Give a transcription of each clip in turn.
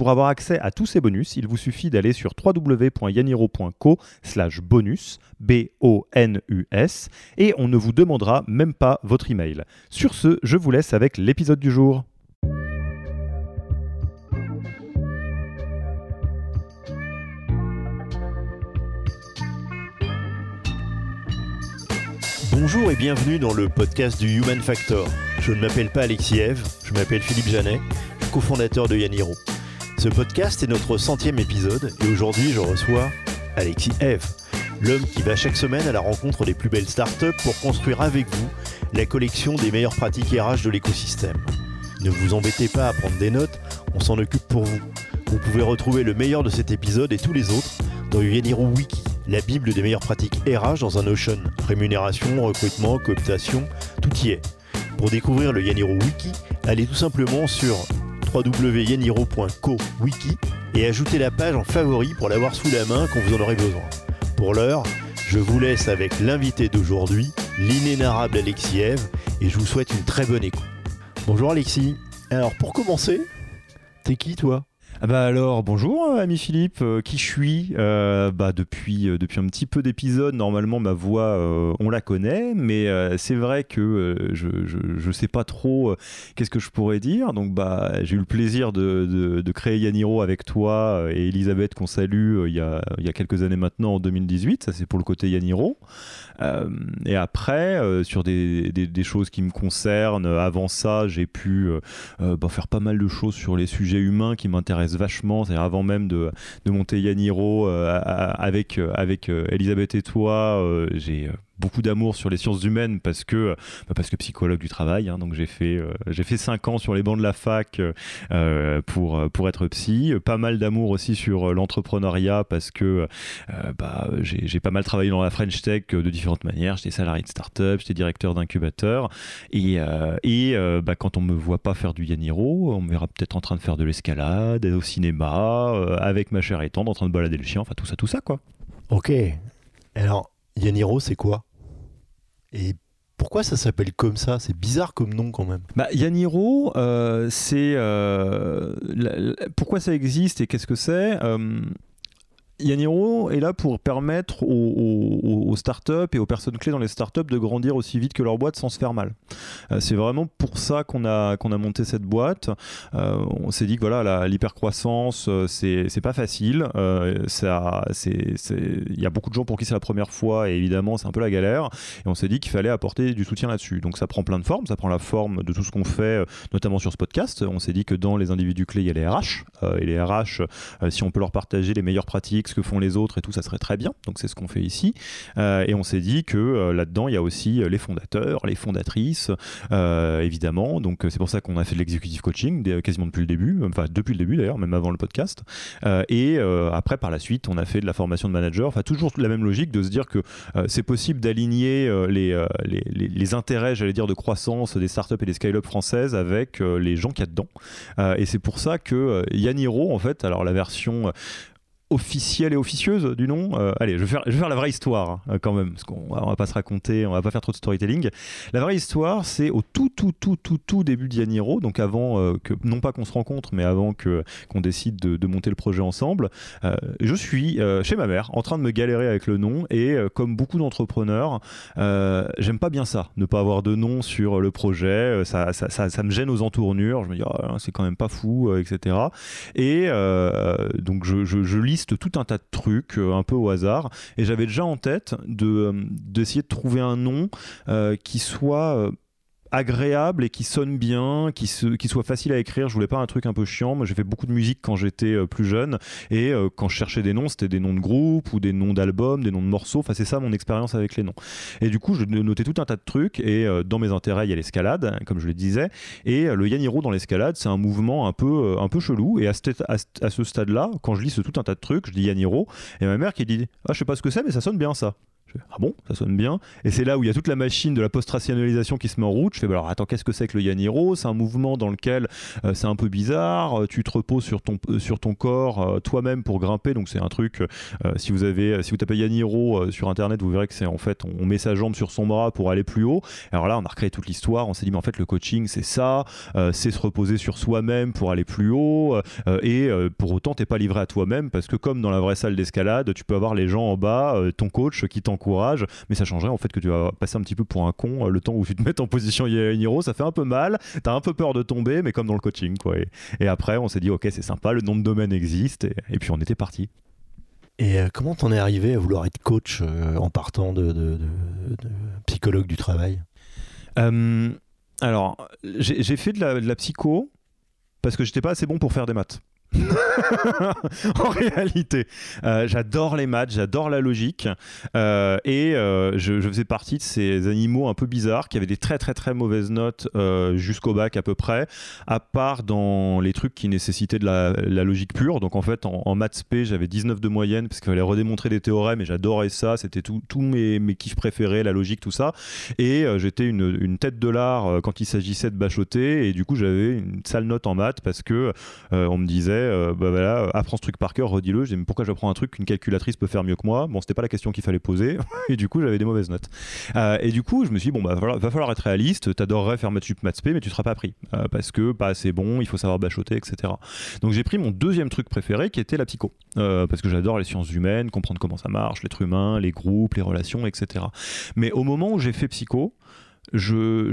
Pour avoir accès à tous ces bonus, il vous suffit d'aller sur www.yaniro.co slash bonus, B-O-N-U-S, et on ne vous demandera même pas votre email. Sur ce, je vous laisse avec l'épisode du jour. Bonjour et bienvenue dans le podcast du Human Factor. Je ne m'appelle pas Alexis Eve, je m'appelle Philippe Janet, cofondateur de Yaniro. Ce podcast est notre centième épisode et aujourd'hui je reçois Alexis Eve, l'homme qui va chaque semaine à la rencontre des plus belles startups pour construire avec vous la collection des meilleures pratiques RH de l'écosystème. Ne vous embêtez pas à prendre des notes, on s'en occupe pour vous. Vous pouvez retrouver le meilleur de cet épisode et tous les autres dans Yaniro Wiki, la bible des meilleures pratiques RH dans un Notion. Rémunération, recrutement, cooptation, tout y est. Pour découvrir le Yaniro Wiki, allez tout simplement sur www.yaniro.co wiki et ajoutez la page en favori pour l'avoir sous la main quand vous en aurez besoin. Pour l'heure, je vous laisse avec l'invité d'aujourd'hui, l'inénarrable Alexis Eve, et je vous souhaite une très bonne écoute. Bonjour Alexis. Alors pour commencer, t'es qui toi? Bah alors, bonjour euh, ami Philippe, euh, qui je suis euh, bah depuis, depuis un petit peu d'épisodes, normalement ma voix, on la connaît, mais c'est vrai que je, je, sais pas trop qu'est-ce que je pourrais dire, donc bah j'ai eu le plaisir de, de, créer Yaniro avec toi et Elisabeth qu'on salue il, y a, il y a quelques années maintenant, en 2018, ça c'est pour le côté Yaniro. et après, sur des, des, choses qui me concernent, avant ça j'ai pu bah, faire pas mal de choses sur les sujets humains qui m'intéressent vachement. C'est avant même de, de monter Yaniro euh, avec, euh, avec euh, Elisabeth et toi, j'ai beaucoup d'amour sur les sciences humaines parce que, bah, parce que psychologue du travail. Hein, donc j'ai fait, euh, j'ai fait 5 ans sur les bancs de la fac euh, pour, pour être psy. Pas mal d'amour aussi sur l'entrepreneuriat parce que bah, j'ai pas mal travaillé dans la French Tech de différentes manières. J'étais salarié de start-up, j'étais directeur d'incubateur. Et, et bah, quand on me voit pas faire du Yaniro, on me verra peut-être en train de faire de l'escalade, au cinéma, avec ma chère étendre, en train de balader le chien, enfin tout ça, tout ça quoi. Ok. Alors, Yaniro, c'est quoi? Et pourquoi ça s'appelle comme ça? C'est bizarre comme nom quand même. Bah, Yaniro, euh, c'est euh, pourquoi ça existe et qu'est-ce que c'est? Euh, Yaniro est là pour permettre aux, startups et aux personnes clés dans les startups de grandir aussi vite que leur boîte sans se faire mal. Euh, c'est vraiment pour ça qu'on a, qu'on a monté cette boîte. Euh, on s'est dit que voilà, l'hypercroissance, euh, c'est, c'est pas facile. ça, c'est, il y a beaucoup de gens pour qui c'est la première fois et évidemment, c'est un peu la galère. Et on s'est dit qu'il fallait apporter du soutien là-dessus. Donc ça prend plein de formes. Ça prend la forme de tout ce qu'on fait, notamment sur ce podcast. On s'est dit que dans les individus clés, il y a les RH. et les RH, si on peut leur partager les meilleures pratiques, ce que font les autres et tout, ça serait très bien. Donc c'est ce qu'on fait ici. Euh, et on s'est dit que euh, là-dedans, il y a aussi euh, les fondateurs, les fondatrices, évidemment. Donc c'est pour ça qu'on a fait de l'executive coaching quasiment depuis le début, enfin depuis le début d'ailleurs, même avant le podcast. et après, par la suite, on a fait de la formation de manager. Enfin, toujours la même logique de se dire que c'est possible d'aligner les, les, les, intérêts, j'allais dire, de croissance des startups et des scale-up françaises avec les gens qu'il y a dedans. et c'est pour ça que Yaniro, en fait, alors la version officielle et officieuse du nom. Euh, allez, je vais, faire, la vraie histoire hein, quand même, parce qu'on va, va pas se raconter, on va pas faire trop de storytelling. La vraie histoire, c'est au tout, tout, tout, tout, tout début d'Yaniro, donc avant euh, que, non pas qu'on se rencontre, mais avant que qu'on décide de, monter le projet ensemble. Euh, je suis chez ma mère, en train de me galérer avec le nom, et comme beaucoup d'entrepreneurs, j'aime pas bien ça, ne pas avoir de nom sur le projet. Ça, ça, ça, me gêne aux entournures. Je me dis, oh, c'est quand même pas fou, etc. Et donc je lis tout un tas de trucs euh, un peu au hasard. Et j'avais déjà en tête de euh, d'essayer de trouver un nom euh, qui soit agréable et qui sonne bien, qui, soit facile à écrire. Je voulais pas un truc un peu chiant. Moi, j'ai fait beaucoup de musique quand j'étais euh, plus jeune et euh, quand je cherchais des noms, c'était des noms de groupes ou des noms d'albums, des noms de morceaux. Enfin, c'est ça mon expérience avec les noms. Et du coup, je notais tout un tas de trucs et euh, dans mes intérêts, il y a l'escalade, comme je le disais. Et le Yaniro dans l'escalade, c'est un mouvement un peu, un peu chelou. Et à ce, stade-là, quand je lis tout un tas de trucs, je dis Yaniro et ma mère qui dit Ah, je sais pas ce que c'est, mais ça sonne bien ça ah bon, ça sonne bien. Et c'est là où il y a toute la machine de la post-rationalisation qui se met en route. Je fais, bah alors attends, qu'est-ce que c'est que le Yaniro? C'est un mouvement dans lequel euh, c'est un peu bizarre. Euh, tu te reposes sur ton, euh, sur ton corps toi-même pour grimper. Donc c'est un truc, si vous avez, si vous tapez Yaniro sur internet, vous verrez que c'est en fait, on, met sa jambe sur son bras pour aller plus haut. Alors là, on a recréé toute l'histoire. On s'est dit, mais en fait, le coaching, c'est ça. c'est se reposer sur soi-même pour aller plus haut. et pour autant, t'es pas livré à toi-même parce que comme dans la vraie salle d'escalade, tu peux avoir les gens en bas, ton coach qui t'encourage courage, mais ça changerait en fait que tu vas passer un petit peu pour un con euh, le temps où tu te mets en position Niro, ça fait un peu mal, t'as un peu peur de tomber, mais comme dans le coaching quoi. Et, après on s'est dit ok c'est sympa, le nom de domaine existe, et, puis on était parti. Et euh, comment t'en es arrivé à vouloir être coach euh, en partant de, psychologue du travail? Alors, j'ai fait la, de la, psycho parce que j'étais pas assez bon pour faire des maths. en réalité, euh, j'adore les maths, j'adore la logique, euh, et euh, je, faisais partie de ces animaux un peu bizarres qui avaient des très très très mauvaises notes jusqu'au bac à peu près, à part dans les trucs qui nécessitaient de la, logique pure. Donc en fait, en, maths P, j'avais 19 de moyenne parce qu'il fallait redémontrer des théorèmes, et j'adorais ça. C'était tous mes, mes kiffs préférés, la logique, tout ça. Et j'étais une, une, tête de l'art quand il s'agissait de bachoter, et du coup j'avais une sale note en maths parce que on me disait euh, bah apprends ce truc par cœur, redis-le. Mais pourquoi j'apprends un truc qu'une calculatrice peut faire mieux que moi? Bon, c'était pas la question qu'il fallait poser. et du coup, j'avais des mauvaises notes. Euh, et du coup, je me suis dit, bon, bah, va falloir être réaliste. T'adorerais faire maths sup, maths mais tu seras pas pris. Euh, parce que pas assez bon, il faut savoir bachoter, etc. Donc, j'ai pris mon deuxième truc préféré qui était la psycho. parce que j'adore les sciences humaines, comprendre comment ça marche, l'être humain, les groupes, les relations, etc. Mais au moment où j'ai fait psycho, je,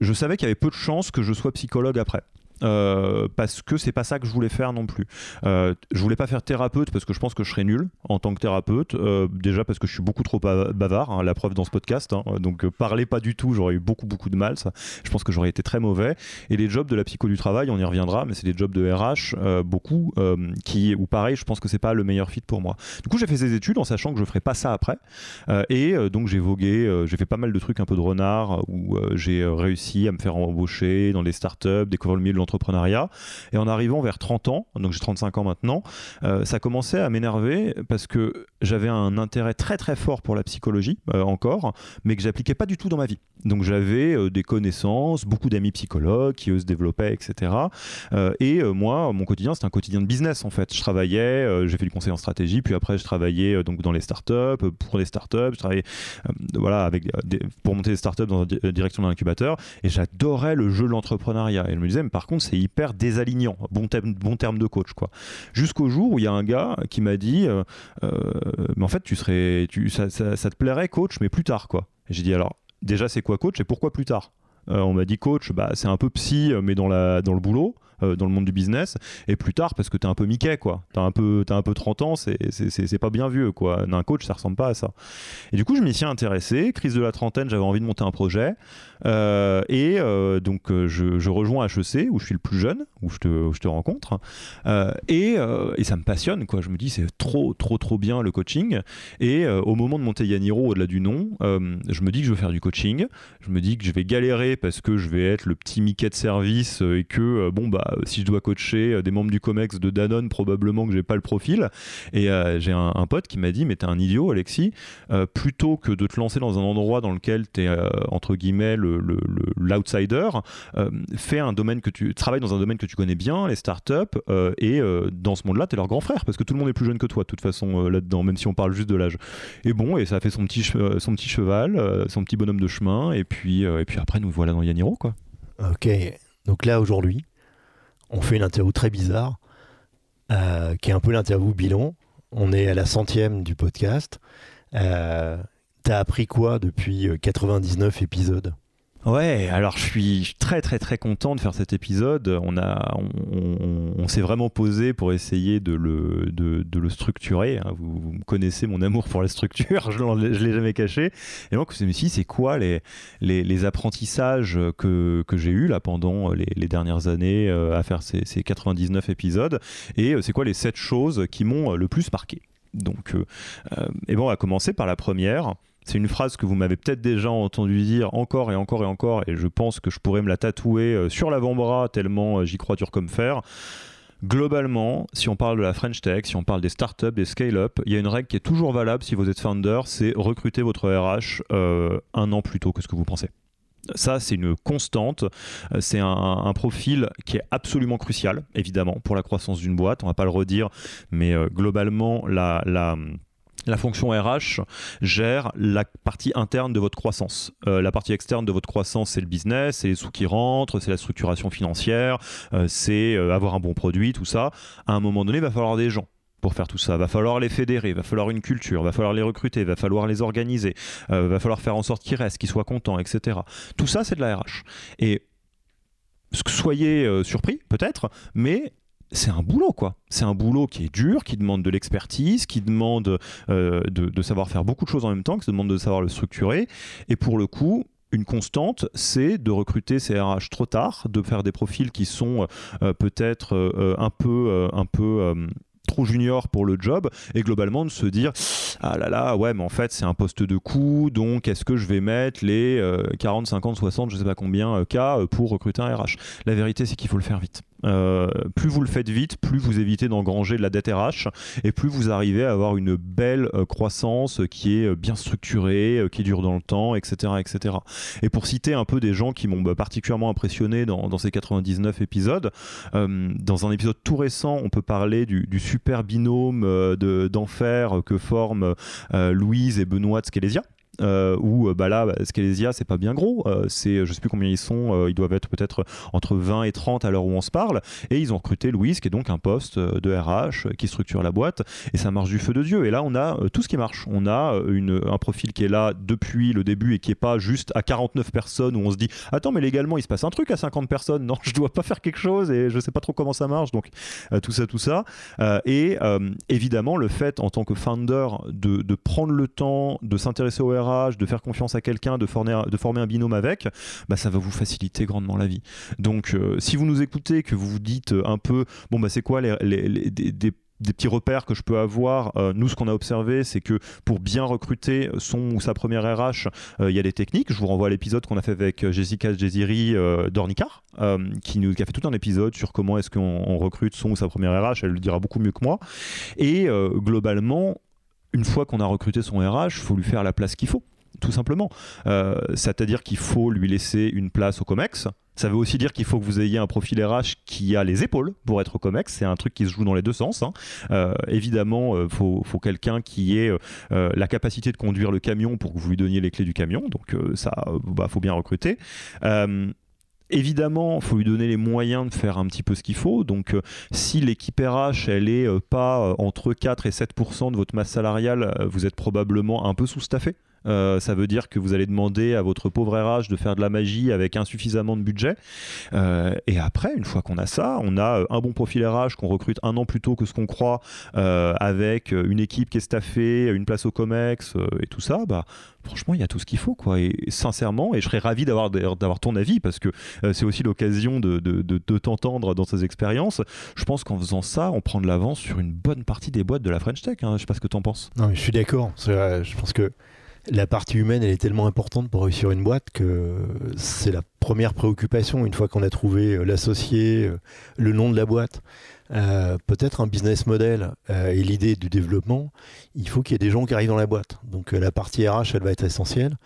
je savais qu'il y avait peu de chances que je sois psychologue après. Euh, parce que c'est pas ça que je voulais faire non plus. Euh, je voulais pas faire thérapeute parce que je pense que je serais nul en tant que thérapeute. Euh, déjà parce que je suis beaucoup trop bavard, hein, la preuve dans ce podcast. Hein. donc parler pas du tout, j'aurais eu beaucoup beaucoup de mal. Ça. Je pense que j'aurais été très mauvais. Et les jobs de la psycho du travail, on y reviendra, mais c'est des jobs de RH beaucoup qui, ou pareil, je pense que c'est pas le meilleur fit pour moi. Du coup, j'ai fait ces études en sachant que je ferais pas ça après. et donc j'ai vogué, j'ai fait pas mal de trucs un peu de renard où j'ai réussi à me faire embaucher dans des startups, découvrir le milieu de entrepreneuriat. Et en arrivant vers 30 ans, donc j'ai 35 ans maintenant, euh, ça commençait à m'énerver parce que j'avais un intérêt très très fort pour la psychologie euh, encore, mais que j'appliquais pas du tout dans ma vie. Donc j'avais euh, des connaissances, beaucoup d'amis psychologues qui eux se développaient, etc. et moi, mon quotidien, c'était un quotidien de business en fait. Je travaillais, j'ai fait du conseil en stratégie, puis après je travaillais donc dans les startups, pour des startups, je travaillais voilà avec pour monter des startups dans la direction d'un incubateur, et j'adorais le jeu de l'entrepreneuriat. Et je me disais, mais par contre c'est hyper désalignant. Bon terme, bon terme de coach, quoi. Jusqu'au jour où il y a un gars qui m'a dit, euh, euh, mais en fait, tu serais, ça, te plairait coach, mais plus tard, quoi. J'ai dit alors, déjà, c'est quoi coach et pourquoi plus tard? Euh, On m'a dit coach, bah, c'est un peu psy, mais dans le boulot. Euh, dans le monde du business. Et plus tard, parce que t'es un peu Mickey, quoi. T'as un peu, as un peu 30 ans, c'est pas bien vieux, quoi. Un coach, ça ressemble pas à ça. Et du coup, je m'y suis intéressé. Crise de la trentaine, j'avais envie de monter un projet. Euh, et euh, donc, je, je, rejoins HEC, où je suis le plus jeune, où je te, je te rencontre. et, et, ça me passionne, quoi. Je me dis, c'est trop, trop, trop bien le coaching. Et au moment de monter Yaniro, au-delà du nom, je me dis que je veux faire du coaching. Je me dis que je vais galérer parce que je vais être le petit Mickey de service et que, bon, bah, si je dois coacher euh, des membres du COMEX de Danone, probablement que j'ai pas le profil. Et euh, j'ai un, pote qui m'a dit, mais t'es un idiot, Alexis, plutôt que de te lancer dans un endroit dans lequel tu es, entre guillemets, l'outsider, le, fais un domaine que tu travailles dans un domaine que tu connais bien, les startups, et dans ce monde-là, tu es leur grand frère, parce que tout le monde est plus jeune que toi, de toute façon, là-dedans, même si on parle juste de l'âge. Et bon, et ça a fait son petit, son petit cheval, son petit bonhomme de chemin, et puis, et puis après, nous voilà dans Yaniro, quoi. Ok, donc là, aujourd'hui, on fait une interview très bizarre, euh, qui est un peu l'interview bilan. On est à la centième du podcast. Euh, T'as appris quoi depuis 99 euh, épisodes? Ouais, alors je suis très très très content de faire cet épisode. On, on, s'est vraiment posé pour essayer de le, de, le structurer. Hein. Vous, connaissez mon amour pour la structure, je ne l'ai jamais caché. Et donc je me c'est quoi les, les, apprentissages que, que j'ai eus là pendant les, dernières années euh, à faire ces, ces 99 épisodes? Et euh, c'est quoi les 7 choses qui m'ont le plus marqué? Donc, euh, et bon, on va commencer par la première. C'est une phrase que vous m'avez peut-être déjà entendu dire encore et encore et encore, et je pense que je pourrais me la tatouer euh, sur l'avant-bras tellement euh, j'y crois dur comme fer. Globalement, si on parle de la French Tech, si on parle des startups, des scale-up, il y a une règle qui est toujours valable si vous êtes founder, c'est recruter votre RH euh, un an plus tôt que ce que vous pensez. Ça, c'est une constante. C'est un, profil qui est absolument crucial, évidemment, pour la croissance d'une boîte. On va pas le redire, mais globalement, la la fonction RH gère la partie interne de votre croissance. Euh, la partie externe de votre croissance, c'est le business, c'est les sous qui rentrent, c'est la structuration financière, euh, c'est euh, avoir un bon produit, tout ça. À un moment donné, il va falloir des gens pour faire tout ça. Va falloir les fédérer, va falloir une culture, va falloir les recruter, va falloir les organiser, va falloir faire en sorte qu'ils restent, qu'ils soient contents, etc. Tout ça, c'est de la RH. Et soyez surpris, peut-être, mais c'est un boulot, quoi. C'est un boulot qui est dur, qui demande de l'expertise, qui demande euh, de, savoir faire beaucoup de choses en même temps, qui demande de savoir le structurer. Et pour le coup, une constante, c'est de recruter ces RH trop tard, de faire des profils qui sont euh, peut-être euh, un peu, un peu trop junior pour le job et globalement de se dire ah là là ouais mais en fait c'est un poste de coût donc est-ce que je vais mettre les 40 50 60 je sais pas combien cas pour recruter un RH la vérité c'est qu'il faut le faire vite euh, plus vous le faites vite, plus vous évitez d'engranger de la dette RH et plus vous arrivez à avoir une belle euh, croissance qui est euh, bien structurée, qui dure dans le temps, etc. etc. Et pour citer un peu des gens qui m'ont bah, particulièrement impressionné dans, ces 99 épisodes, dans un épisode tout récent, on peut parler du, super binôme d'enfer que forment Louise et Benoît de Skelesia. Euh, où euh, bah là, Scalesia, c'est pas bien gros. Euh, c'est, je sais plus combien ils sont, ils doivent être peut-être entre 20 et 30 à l'heure où on se parle. Et ils ont recruté Louise, qui est donc un poste de RH qui structure la boîte. Et ça marche du feu de Dieu. Et là, on a tout ce qui marche. On a un profil qui est là depuis le début et qui est pas juste à 49 personnes où on se dit Attends, mais légalement, il se passe un truc à 50 personnes. Non, je dois pas faire quelque chose et je sais pas trop comment ça marche. Donc, tout ça, tout ça. et évidemment, le fait en tant que founder de, de prendre le temps de s'intéresser au RH de faire confiance à quelqu'un, de former, de former un binôme avec, bah, ça va vous faciliter grandement la vie. Donc, euh, si vous nous écoutez, que vous vous dites euh, un peu, bon, bah, c'est quoi les, les, des, petits repères que je peux avoir. Euh, nous, ce qu'on a observé, c'est que pour bien recruter son ou sa première RH, il y a des techniques. Je vous renvoie à l'épisode qu'on a fait avec Jessica Jeziri d'Ornicar, qui, nous, qui a fait tout un épisode sur comment est-ce qu'on recrute son ou sa première RH. Elle le dira beaucoup mieux que moi. Et globalement, une fois qu'on a recruté son RH, il faut lui faire la place qu'il faut, tout simplement. Euh, c'est-à-dire qu'il faut lui laisser une place au COMEX. Ça veut aussi dire qu'il faut que vous ayez un profil RH qui a les épaules pour être au COMEX. C'est un truc qui se joue dans les deux sens. Hein. Euh, évidemment, il euh, faut, quelqu'un qui ait la capacité de conduire le camion pour que vous lui donniez les clés du camion. Donc ça, bah, faut bien recruter. Évidemment, il faut lui donner les moyens de faire un petit peu ce qu'il faut. Donc, euh, si l'équipe RH, elle est euh, pas euh, entre 4 et 7% de votre masse salariale, vous êtes probablement un peu sous-staffé. Euh, ça veut dire que vous allez demander à votre pauvre RH de faire de la magie avec insuffisamment de budget. Euh, et après, une fois qu'on a ça, on a euh, un bon profil RH qu'on recrute un an plus tôt que ce qu'on croit, avec une équipe qui est staffée, une place au COMEX et tout ça. Bah, franchement, il y a tout ce qu'il faut. Quoi. Et sincèrement, et je serais ravi d'avoir, ton avis parce que c'est aussi l'occasion de, de, de, t'entendre dans ces expériences. Je pense qu'en faisant ça, on prend de l'avance sur une bonne partie des boîtes de la French Tech. Hein. Je sais pas ce que tu en penses. Non, mais je suis d'accord. je pense que la partie humaine, elle est tellement importante pour réussir une boîte que c'est la première préoccupation une fois qu'on a trouvé euh, l'associé, euh, le nom de la boîte. Euh, peut-être un business model et l'idée du développement, il faut qu'il y ait des gens qui arrivent dans la boîte. Donc la partie RH, elle va être essentielle.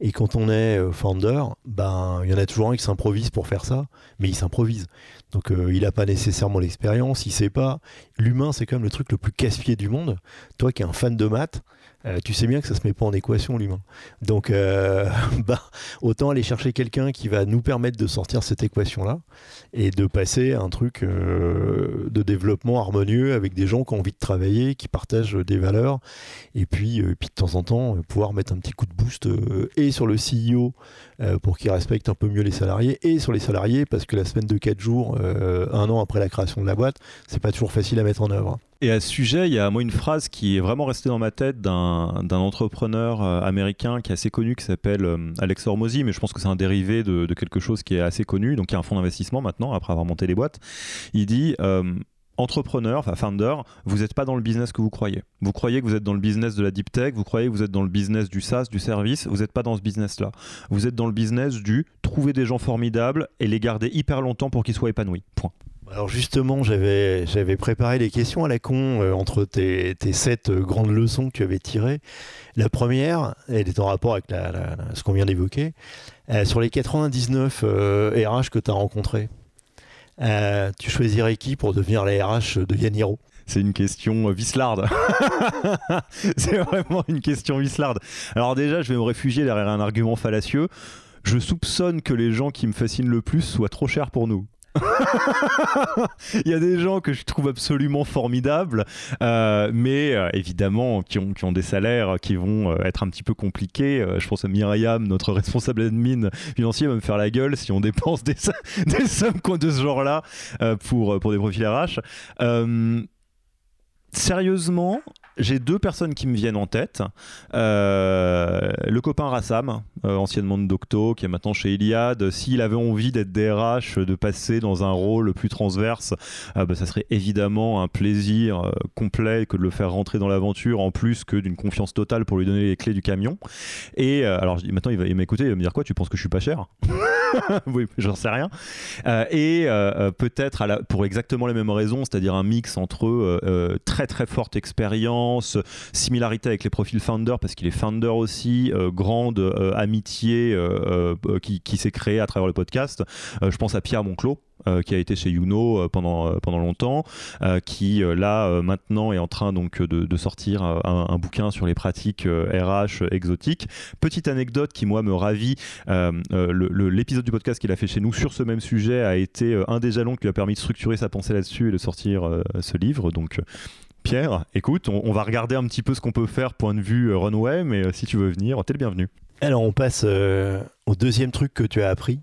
Et quand on est founder, ben il y en a toujours un qui s'improvise pour faire ça, mais il s'improvise. Donc il n'a pas nécessairement l'expérience, il sait pas. L'humain, c'est quand même le truc le plus casse-pied du monde. Toi qui es un fan de maths, euh, tu sais bien que ça se met pas en équation l'humain. Donc, euh, bah, autant aller chercher quelqu'un qui va nous permettre de sortir cette équation-là et de passer à un truc euh, de développement harmonieux avec des gens qui ont envie de travailler, qui partagent des valeurs, et puis de temps en temps pouvoir mettre un petit coup de boost et sur le CEO pour qu'il respecte un peu mieux les salariés, et sur les salariés parce que la semaine de 4 jours, un an après la création de la boîte, c'est pas toujours facile à mettre en œuvre. Et à ce sujet, il y a moi une phrase qui est vraiment restée dans ma tête d'un entrepreneur euh, américain qui est assez connu, qui s'appelle euh, Alex Hormozy, mais je pense que c'est un dérivé de, quelque chose qui est assez connu, donc y a un fonds d'investissement maintenant, après avoir monté les boîtes. Il dit... Euh, entrepreneur, enfin founder, vous n'êtes pas dans le business que vous croyez. Vous croyez que vous êtes dans le business de la deep tech, vous croyez que vous êtes dans le business du SaaS, du service, vous n'êtes pas dans ce business-là. Vous êtes dans le business du trouver des gens formidables et les garder hyper longtemps pour qu'ils soient épanouis. Point. Alors justement, j'avais, préparé les questions à la con euh, entre tes, tes, sept euh, grandes leçons que tu avais tirées. La première, elle est en rapport avec ce qu'on vient d'évoquer. Euh, sur les 99 RH que tu as rencontrés, tu choisirais qui pour devenir la RH de Yaniro c'est une question vislarde. c'est vraiment une question vislarde. Alors déjà, je vais me réfugier derrière un argument fallacieux. Je soupçonne que les gens qui me fascinent le plus soient trop chers pour nous. il y a des gens que je trouve absolument formidables, euh, mais euh, évidemment qui ont, qui ont, des salaires qui vont euh, être un petit peu compliqués. je pense à Myriam, notre responsable admin financier, va me faire la gueule si on dépense des, des sommes de ce genre-là pour, pour des profils RH. sérieusement, j'ai deux personnes qui me viennent en tête. Euh, le copain Rassam, euh, anciennement de Docto, qui est maintenant chez Iliad. S'il avait envie d'être DRH, de passer dans un rôle plus transverse, euh, ça serait évidemment un plaisir complet que de le faire rentrer dans l'aventure, en plus que d'une confiance totale pour lui donner les clés du camion. Et alors maintenant, il va m'écouter, il va me dire quoi Tu penses que je suis pas cher? Oui, j'en sais rien. et peut-être pour exactement les mêmes raisons, c'est-à-dire un mix entre très très forte expérience similarité avec les profils founder parce qu'il est founder aussi, euh, grande euh, amitié euh, qui, s'est créée à travers le podcast. je pense à Pierre Monclos. qui a été chez Youno pendant, pendant longtemps, qui là maintenant est en train donc de, sortir un, bouquin sur les pratiques RH exotiques. Petite anecdote qui moi me ravit, l'épisode du podcast qu'il a fait chez nous sur ce même sujet a été un des jalons qui lui a permis de structurer sa pensée là-dessus et de sortir ce livre. Donc Pierre, écoute, on, va regarder un petit peu ce qu'on peut faire point de vue euh, runway, mais euh, si tu veux venir, t'es le bienvenu. Alors on passe euh, au deuxième truc que tu as appris.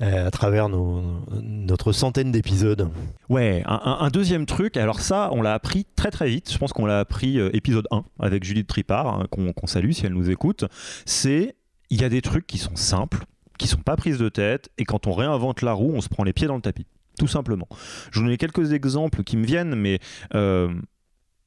à travers notre centaine d'épisodes. Ouais, un, deuxième truc, alors ça, on l'a appris très très vite, je pense qu'on l'a appris épisode 1 avec Julie Tripart, hein, qu'on salue si elle nous écoute, c'est il y a des trucs qui sont simples, qui sont pas prises de tête, et quand on réinvente la roue, on se prend les pieds dans le tapis tout simplement. Je vous donne quelques exemples qui me viennent, mais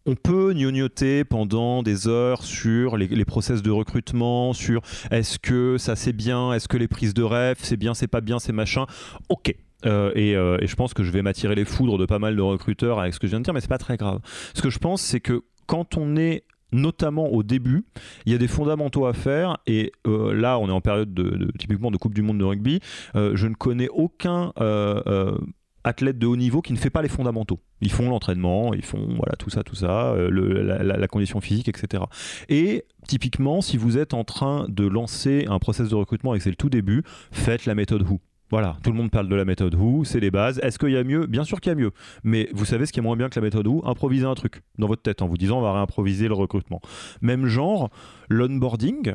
on peut gnognoter pendant des heures sur les, process de recrutement, sur est-ce que ça c'est bien, est-ce que les prises de rêve c'est bien, c'est pas bien, c'est machin. Ok. Euh, euh, et, je pense que je vais m'attirer les foudres de pas mal de recruteurs avec ce que je viens de dire, mais c'est pas très grave. Ce que je pense, c'est que quand on est notamment au début, il y a des fondamentaux à faire et euh, là on est en période de, typiquement de Coupe du Monde de rugby. je ne connais aucun athlète de haut niveau qui ne fait pas les fondamentaux. Ils font l'entraînement, ils font voilà tout ça, tout ça, euh, la, condition physique, etc. Et typiquement, si vous êtes en train de lancer un process de recrutement et que c'est le tout début, faites la méthode Who. Voilà, tout le monde parle de la méthode Who, c'est les bases. Est-ce qu'il y a mieux? Bien sûr qu'il y a mieux. Mais vous savez ce qui est moins bien que la méthode Who? Improviser un truc dans votre tête en vous disant on va réimproviser le recrutement. Même genre, l'onboarding,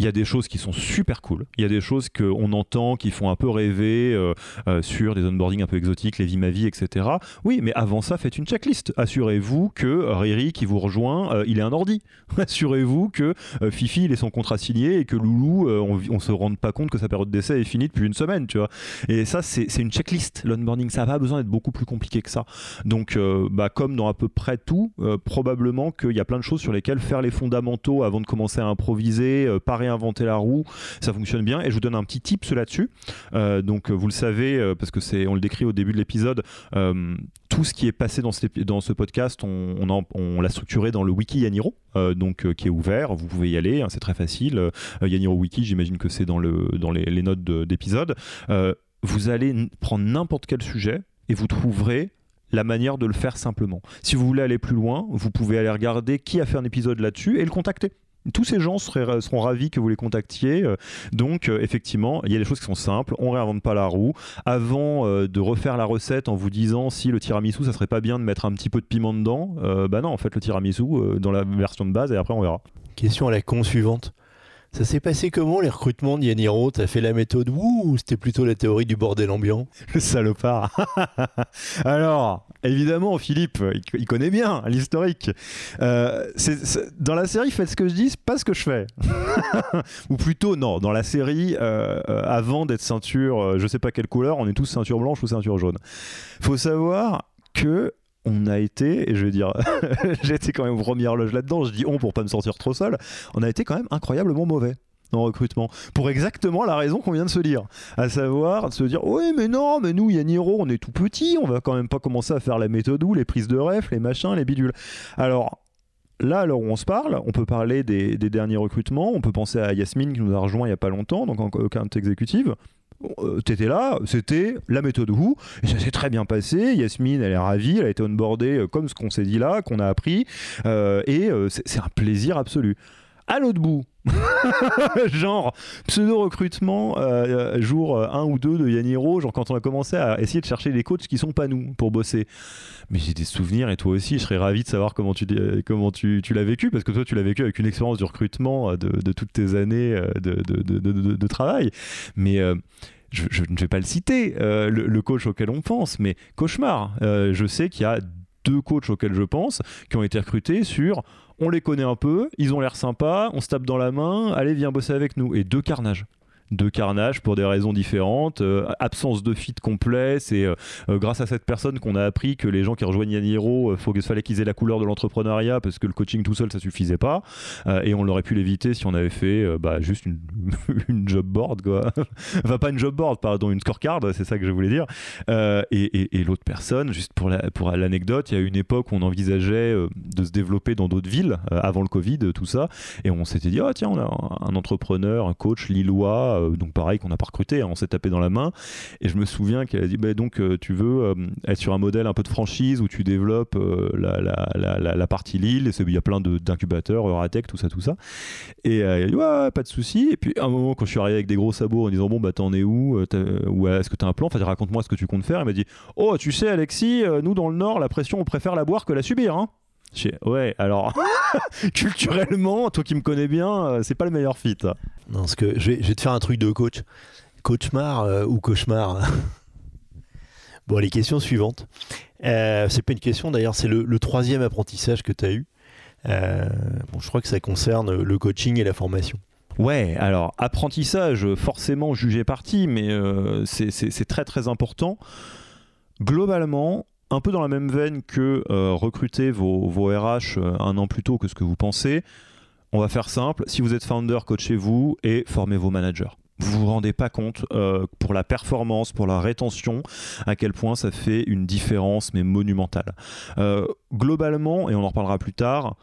il y a des choses qui sont super cool. Il y a des choses qu'on entend qui font un peu rêver euh, euh, sur des onboarding un peu exotiques, les vies ma vie, etc. Oui, mais avant ça, faites une checklist. Assurez-vous que Riri qui vous rejoint, euh, il est un ordi. Assurez-vous que Fifi, il est son contrat signé et que Loulou, on, on se rende pas compte que sa période d'essai est finie depuis une semaine, tu vois. Et ça, c'est une checklist. L'onboarding, ça n'a pas besoin d'être beaucoup plus compliqué que ça. Donc, bah, comme dans à peu près tout, probablement qu'il y a plein de choses sur lesquelles faire les fondamentaux avant de commencer à improviser, parer inventer la roue, ça fonctionne bien. Et je vous donne un petit tips là-dessus. Euh, donc vous le savez, euh, parce que c'est, on le décrit au début de l'épisode, euh, tout ce qui est passé dans, ce podcast, on, l'a structuré dans le wiki Yaniro, donc qui est ouvert. Vous pouvez y aller, hein, c'est très facile. Yaniro Wiki, j'imagine que c'est dans les, notes d'épisode. vous allez prendre n'importe quel sujet et vous trouverez la manière de le faire simplement. Si vous voulez aller plus loin, vous pouvez aller regarder qui a fait un épisode là-dessus et le contacter. Tous ces gens seraient, seront ravis que vous les contactiez. Euh, donc, euh, effectivement, il y a des choses qui sont simples. On ne réinvente pas la roue. Avant euh, de refaire la recette en vous disant si le tiramisu, ça serait pas bien de mettre un petit peu de piment dedans, bah non, en fait, le tiramisu dans la version de base et après on verra. Question à la con suivante. Ça s'est passé comment les recrutements de Yaniro T'as fait la méthode ou c'était plutôt la théorie du bordel ambiant? Le salopard Alors, évidemment, Philippe, il, connaît bien l'historique. Euh, dans la série, faites ce que je dis, pas ce que je fais. ou plutôt, non, dans la série, euh, euh, avant d'être ceinture, je sais pas quelle couleur, on est tous ceinture blanche ou ceinture jaune. Faut savoir que on a été, et je vais dire, j'ai été quand même au premier loge là-dedans, je dis on pour pas me sentir trop seul, on a été quand même incroyablement mauvais en recrutement pour exactement la raison qu'on vient de se dire à savoir de se dire oui mais non mais nous Yaniro on est tout petit on va quand même pas commencer à faire la méthode ou les prises de ref les machins les bidules alors Là, alors où on se parle, on peut parler des, derniers recrutements. On peut penser à Yasmine qui nous a rejoint il n'y a pas longtemps, donc en exécutive. Euh, t'étais là, c'était la méthode Who, et ça s'est très bien passé. Yasmine, elle est ravie, elle a été onboardée euh, comme ce qu'on s'est dit là, qu'on a appris, euh, et c'est un plaisir absolu. À l'autre bout, genre pseudo-recrutement jour 1 ou 2 de Yaniro, genre quand on a commencé à essayer de chercher des coachs qui sont pas nous pour bosser. Mais j'ai des souvenirs et toi aussi, je serais ravi de savoir comment tu, comment tu, tu l'as vécu, parce que toi tu l'as vécu avec une expérience du recrutement de, de toutes tes années de, de, de travail. Mais je, ne vais pas le citer, euh, le, coach auquel on pense, mais cauchemar. Euh, je sais qu'il y a deux coachs auxquels je pense qui ont été recrutés sur on les connaît un peu, ils ont l'air sympas, on se tape dans la main, allez viens bosser avec nous. Et deux carnages de carnage pour des raisons différentes, euh, absence de fit complet. C'est euh, euh, grâce à cette personne qu'on a appris que les gens qui rejoignent Yaniro, il fallait qu'ils aient la couleur de l'entrepreneuriat parce que le coaching tout seul ça suffisait pas. et on l'aurait pu l'éviter si on avait fait bah, juste une, job board, quoi. pas une job board, pardon, une scorecard, c'est ça que je voulais dire. et, et, l'autre personne, juste pour l'anecdote, il y a une époque où on envisageait de se développer dans d'autres villes avant le Covid, tout ça. Et on s'était dit, oh, tiens, on a un entrepreneur, un coach lillois euh, donc pareil qu'on n'a pas recruté, hein, on s'est tapé dans la main. Et je me souviens qu'elle a dit bah, donc euh, tu veux euh, être sur un modèle un peu de franchise où tu développes la, partie Lille, il y a plein d'incubateurs, Euratech, tout ça, tout ça. Et elle a dit ouais, pas de souci. Et puis à un moment, quand je suis arrivé avec des gros sabots en disant bon bah t'en es où ou est-ce que t'as un plan? Enfin raconte-moi ce que tu comptes faire. Elle m'a dit oh tu sais Alexis, nous dans le Nord la pression on préfère la boire que la subir. Hein Ouais, alors culturellement, toi qui me connais bien, c'est pas le meilleur fit. Non, parce que je vais, te faire un truc de coach. Cauchemar euh, ou cauchemar Bon, les questions suivantes. Euh, c'est pas une question d'ailleurs, c'est le, troisième apprentissage que tu as eu. Euh, bon, je crois que ça concerne le coaching et la formation. Ouais, alors apprentissage, forcément jugé parti, mais euh, c'est très très important. Globalement, un peu dans la même veine que recruter vos, RH un an plus tôt que ce que vous pensez, on va faire simple. Si vous êtes founder, coachez-vous et formez vos managers. Vous vous rendez pas compte euh, pour la performance, pour la rétention, à quel point ça fait une différence, mais monumentale. Euh, globalement, et on en reparlera plus tard,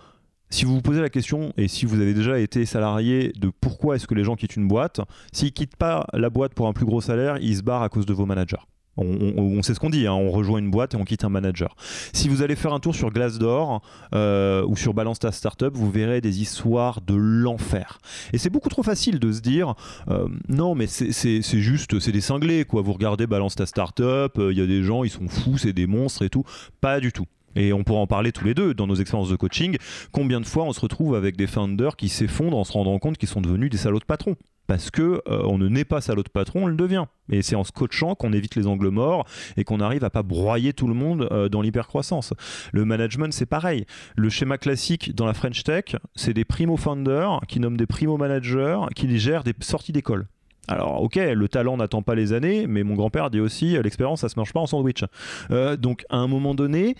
si vous vous posez la question, et si vous avez déjà été salarié, de pourquoi est-ce que les gens quittent une boîte, s'ils quittent pas la boîte pour un plus gros salaire, ils se barrent à cause de vos managers. On, sait ce qu'on dit, hein. on rejoint une boîte et on quitte un manager. Si vous allez faire un tour sur Glassdoor euh, ou sur Balance ta Startup, vous verrez des histoires de l'enfer. Et c'est beaucoup trop facile de se dire euh, non, mais c'est juste, c'est des cinglés quoi. Vous regardez Balance ta Startup, il euh, y a des gens, ils sont fous, c'est des monstres et tout. Pas du tout. Et on pourra en parler tous les deux dans nos expériences de coaching. Combien de fois on se retrouve avec des founders qui s'effondrent en se rendant compte qu'ils sont devenus des salauds de patrons parce que euh, on ne naît pas salaud de patron, on le devient. Et c'est en se coachant qu'on évite les angles morts et qu'on arrive à pas broyer tout le monde euh, dans l'hypercroissance. Le management, c'est pareil. Le schéma classique dans la French Tech, c'est des primo founders qui nomment des primo managers qui gèrent des sorties d'école. Alors, ok, le talent n'attend pas les années, mais mon grand-père dit aussi l'expérience, ça se mange pas en sandwich. Euh, donc, à un moment donné,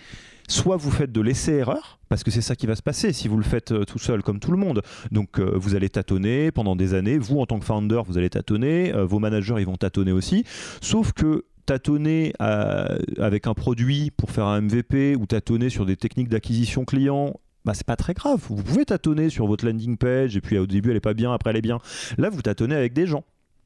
soit vous faites de l'essai-erreur, parce que c'est ça qui va se passer si vous le faites euh, tout seul comme tout le monde. Donc euh, vous allez tâtonner pendant des années, vous en tant que founder, vous allez tâtonner, euh, vos managers ils vont tâtonner aussi, sauf que tâtonner avec un produit pour faire un MVP ou tâtonner sur des techniques d'acquisition client bah, c'est pas très grave. Vous pouvez tâtonner sur votre landing page et puis au début elle est pas bien, après elle est bien. Là, vous tâtonnez avec des gens.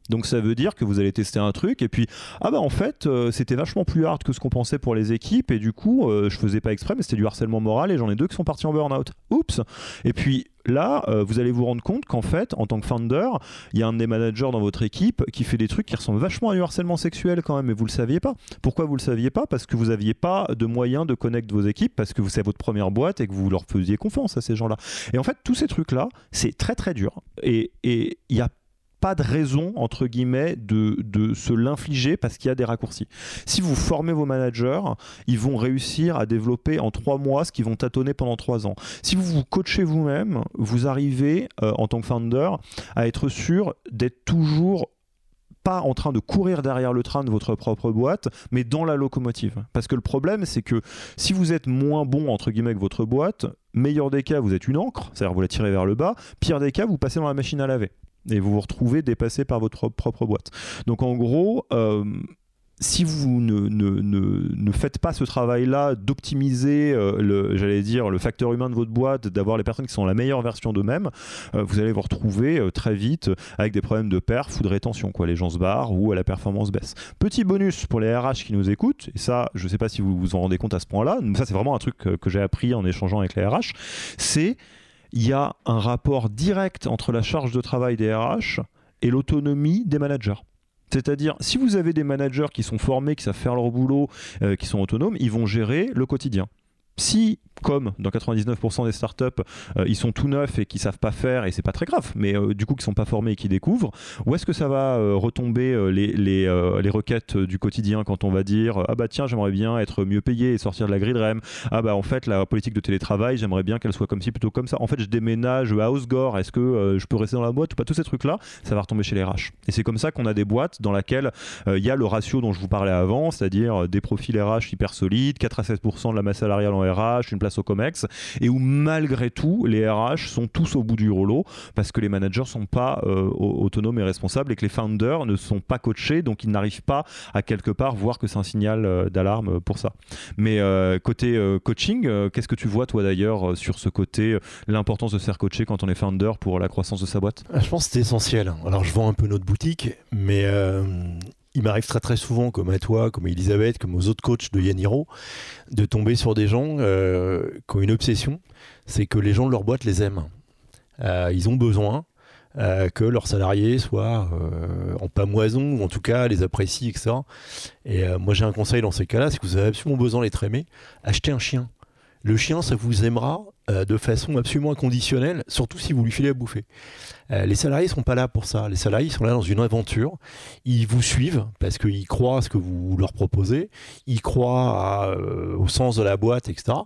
Donc ça veut dire que vous allez tester un truc et puis ah bah en fait euh, c'était vachement plus hard que ce qu'on pensait pour les équipes et du coup euh, je faisais pas exprès mais c'était du harcèlement moral et j'en ai deux qui sont partis en burn-out. Oups. Et puis là euh, vous allez vous rendre compte qu'en fait en tant que founder il y a un des managers dans votre équipe qui fait des trucs qui ressemblent vachement à du harcèlement sexuel quand même mais vous le saviez pas. Pourquoi vous le saviez pas? Parce que vous aviez pas de moyens de connecter vos équipes parce que c'est votre première boîte et que vous leur faisiez confiance à ces gens-là. Et en fait tous ces trucs là c'est très très dur et il y a pas de raison, entre guillemets, de, de se l'infliger parce qu'il y a des raccourcis. Si vous formez vos managers, ils vont réussir à développer en trois mois ce qu'ils vont tâtonner pendant trois ans. Si vous vous coachez vous-même, vous arrivez, euh, en tant que founder, à être sûr d'être toujours pas en train de courir derrière le train de votre propre boîte, mais dans la locomotive. Parce que le problème, c'est que si vous êtes moins bon, entre guillemets, que votre boîte, meilleur des cas, vous êtes une encre, c'est-à-dire vous la tirez vers le bas, pire des cas, vous passez dans la machine à laver et vous vous retrouvez dépassé par votre propre boîte. Donc en gros, euh, si vous ne, ne, ne, faites pas ce travail-là d'optimiser, euh, j'allais dire, le facteur humain de votre boîte, d'avoir les personnes qui sont la meilleure version d'eux-mêmes, euh, vous allez vous retrouver très vite avec des problèmes de perf ou de rétention. Quoi. Les gens se barrent ou la performance baisse. Petit bonus pour les RH qui nous écoutent, et ça, je ne sais pas si vous vous en rendez compte à ce point-là, ça c'est vraiment un truc que j'ai appris en échangeant avec les RH, c'est il y a un rapport direct entre la charge de travail des RH et l'autonomie des managers. C'est-à-dire, si vous avez des managers qui sont formés, qui savent faire leur boulot, euh, qui sont autonomes, ils vont gérer le quotidien. Si comme dans 99% des startups, euh, ils sont tout neufs et qui savent pas faire et c'est pas très grave, mais euh, du coup qui sont pas formés et qui découvrent, où est-ce que ça va euh, retomber les, les, les, requêtes du quotidien quand on va dire ah bah tiens j'aimerais bien être mieux payé et sortir de la grille REM, ah bah en fait la politique de télétravail j'aimerais bien qu'elle soit comme ci plutôt comme ça, en fait je déménage à Osgore, est-ce que je peux rester dans la boîte ou pas, tous ces trucs là, ça va retomber chez les RH. Et c'est comme ça qu'on a des boîtes dans lesquelles il y a le ratio dont je vous parlais avant, c'est-à-dire des profils RH hyper solides, 4 à 7% de la masse salariale en RH, une place au COMEX et où malgré tout les RH sont tous au bout du rouleau parce que les managers sont pas euh, autonomes et responsables et que les founders ne sont pas coachés donc ils n'arrivent pas à quelque part voir que c'est un signal euh, d'alarme pour ça. Mais euh, côté coaching, qu'est-ce que tu vois toi d'ailleurs sur ce côté l'importance de se faire coacher quand on est founder pour la croissance de sa boîte? Ah, Je pense que c'est essentiel. Alors je vends un peu notre boutique mais il m'arrive très souvent, comme à toi, comme à Elisabeth, comme aux autres coachs de Yaniro, de tomber sur des gens euh, qui ont une obsession, c'est que les gens de leur boîte les aiment. Euh, ils ont besoin euh, que leurs salariés soient en pamoison, ou en tout cas les apprécient, etc. Et moi j'ai un conseil dans ces cas-là, si vous avez absolument besoin d'être aimé, achetez un chien. Le chien, ça vous aimera de façon absolument inconditionnelle, surtout si vous lui filez à bouffer. Euh, les salariés sont pas là pour ça. Les salariés sont là dans une aventure. Ils vous suivent parce qu'ils croient à ce que vous leur proposez. Ils croient euh, au sens de la boîte, etc.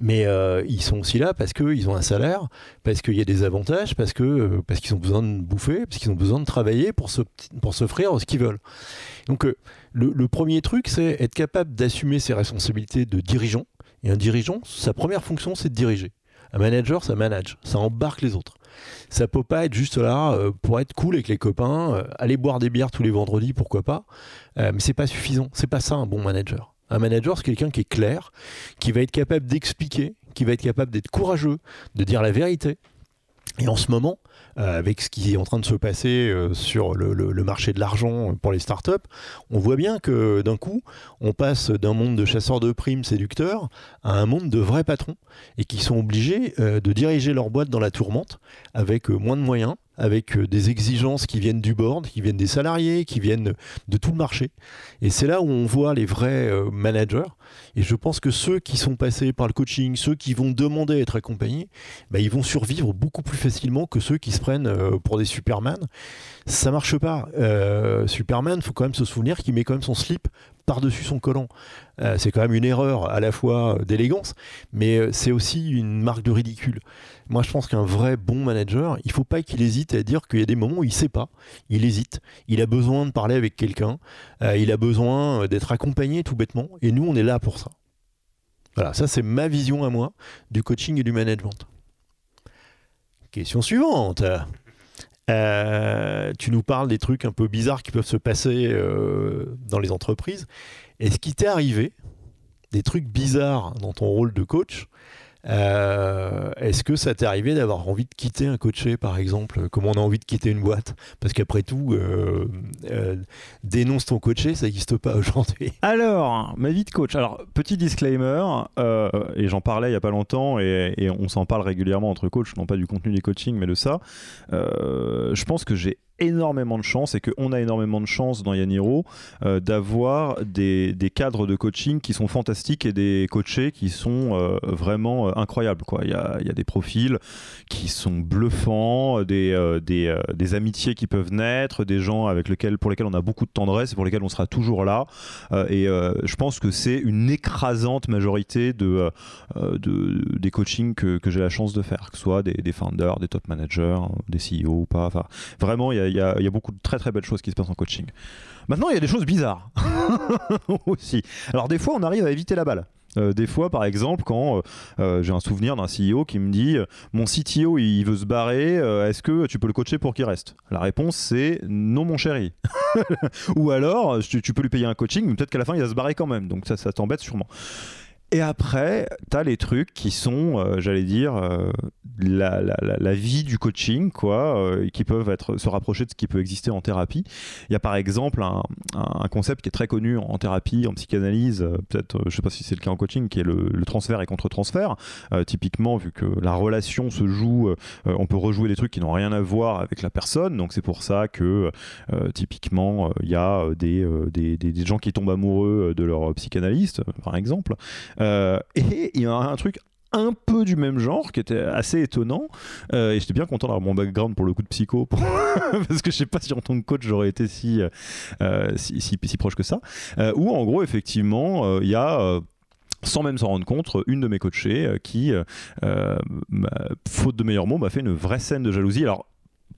Mais euh, ils sont aussi là parce qu'ils ont un salaire, parce qu'il y a des avantages, parce que parce qu'ils ont besoin de bouffer, parce qu'ils ont besoin de travailler pour pour s'offrir ce qu'ils veulent. Donc le, premier truc, c'est être capable d'assumer ses responsabilités de dirigeant. Et un dirigeant, sa première fonction, c'est de diriger. Un manager, ça manage, ça embarque les autres. Ça peut pas être juste là euh, pour être cool avec les copains, euh, aller boire des bières tous les vendredis, pourquoi pas. Euh, mais c'est pas suffisant. C'est pas ça un bon manager. Un manager, c'est quelqu'un qui est clair, qui va être capable d'expliquer, qui va être capable d'être courageux, de dire la vérité. Et en ce moment, euh, avec ce qui est en train de se passer euh, sur le, marché de l'argent pour les startups, on voit bien que d'un coup, on passe d'un monde de chasseurs de primes séducteurs à un monde de vrais patrons et qui sont obligés euh, de diriger leur boîte dans la tourmente avec moins de moyens avec euh, des exigences qui viennent du board, qui viennent des salariés, qui viennent de tout le marché. Et c'est là où on voit les vrais euh, managers. Et je pense que ceux qui sont passés par le coaching, ceux qui vont demander à être accompagnés, bah, ils vont survivre beaucoup plus facilement que ceux qui se prennent euh, pour des Superman. Ça marche pas. Superman, il faut quand même se souvenir qu'il met quand même son slip par-dessus son collant. c'est quand même une erreur à la fois d'élégance, mais c'est aussi une marque de ridicule. Moi, je pense qu'un vrai bon manager, il faut pas qu'il hésite à dire qu'il y a des moments où il sait pas, il hésite, il a besoin de parler avec quelqu'un, euh, il a besoin euh, d'être accompagné tout bêtement, et nous, on est là pour ça. Voilà, ça c'est ma vision à moi du coaching et du management. Question suivante. Euh, tu nous parles des trucs un peu bizarres qui peuvent se passer dans les entreprises. Est-ce qu'il t'est arrivé des trucs bizarres dans ton rôle de coach Euh, est-ce que ça t'est arrivé d'avoir envie de quitter un coaché, par exemple? Comme on a envie de quitter une boîte? Parce qu'après tout, euh, euh, dénonce ton coaché, ça n'existe pas aujourd'hui. Alors, ma vie de coach. Alors, petit disclaimer, et j'en parlais il n'y a pas longtemps, et, et on s'en parle régulièrement entre coachs, non pas du contenu des coachings, mais de ça. je pense que j'ai énormément de chance et qu'on a énormément de chance dans Yaniro euh, d'avoir des, des, cadres de coaching qui sont fantastiques et des coachés qui sont euh, vraiment euh, incroyables. Quoi. Il, y a, il y a des profils qui sont bluffants, des, des, des, amitiés qui peuvent naître, des gens avec lesquels, pour lesquels on a beaucoup de tendresse et pour lesquels on sera toujours là. et je pense que c'est une écrasante majorité de, de des coachings que, que j'ai la chance de faire, que ce soit des, des founders, des top managers, des CEO ou pas. Enfin, vraiment, il y a il y, a, beaucoup de très très belles choses qui se passent en coaching. Maintenant, il y a des choses bizarres aussi. Alors des fois, on arrive à éviter la balle. Euh, des fois, par exemple, quand euh, euh, j'ai un souvenir d'un CEO qui me dit Mon CTO, il veut se barrer, est-ce que tu peux le coacher pour qu'il reste? La réponse, c'est Non, mon chéri. Ou alors, tu, peux lui payer un coaching, mais peut-être qu'à la fin, il va se barrer quand même. Donc ça, ça t'embête sûrement. Et après, tu as les trucs qui sont, euh, j'allais dire, euh, la, la, la, vie du coaching, quoi, euh, qui peuvent se rapprocher de ce qui peut exister en thérapie. Il y a par exemple un, un concept qui est très connu en thérapie, en psychanalyse, peut-être, je sais pas si c'est le cas en coaching, qui est le, le transfert et contre-transfert. typiquement, vu que la relation se joue, on peut rejouer des trucs qui n'ont rien à voir avec la personne. Donc c'est pour ça que, typiquement, il y a des, des, des, des, gens qui tombent amoureux de leur psychanalyste, par exemple. Euh, et il y a un truc un peu du même genre qui était assez étonnant euh, et j'étais bien content d'avoir mon background pour le coup de psycho parce que je sais pas si en tant que coach j'aurais été si, euh, si, si, proche que ça où en gros effectivement il y a sans même s'en rendre compte, une de mes coachées qui, faute de meilleurs mots, m'a fait une vraie scène de jalousie. Alors,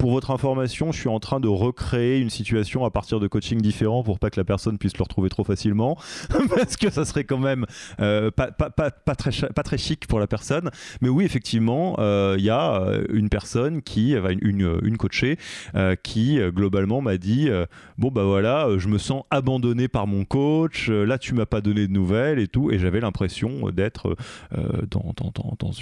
pour votre information, je suis en train de recréer une situation à partir de coaching différents pour pas que la personne puisse le retrouver trop facilement, parce que ça serait quand même euh, pas, très, chic pour la personne. Mais oui, effectivement, euh, il y a euh, une personne qui, une, une, coachée, qui globalement m'a dit Bon, bah voilà, je me sens abandonné par mon coach, là tu m'as pas donné de nouvelles et tout. Et j'avais l'impression d'être dans,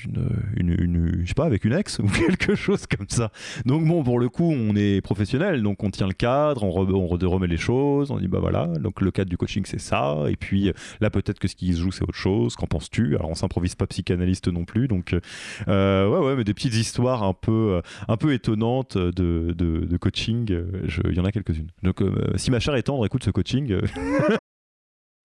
une, une, je sais pas, avec une ex ou quelque chose comme ça. Donc bon, pour le coup, on est professionnel, donc on tient le cadre, on, remet les choses, on dit bah voilà, donc le cadre du coaching c'est ça, et puis là peut-être que ce qui se joue c'est autre chose, qu'en penses-tu? Alors on s'improvise pas psychanalyste non plus, donc euh, ouais ouais, mais des petites histoires un peu, un peu étonnantes de, de, coaching, il y en a quelques-unes. Donc euh, si ma chère est tendre, écoute ce coaching.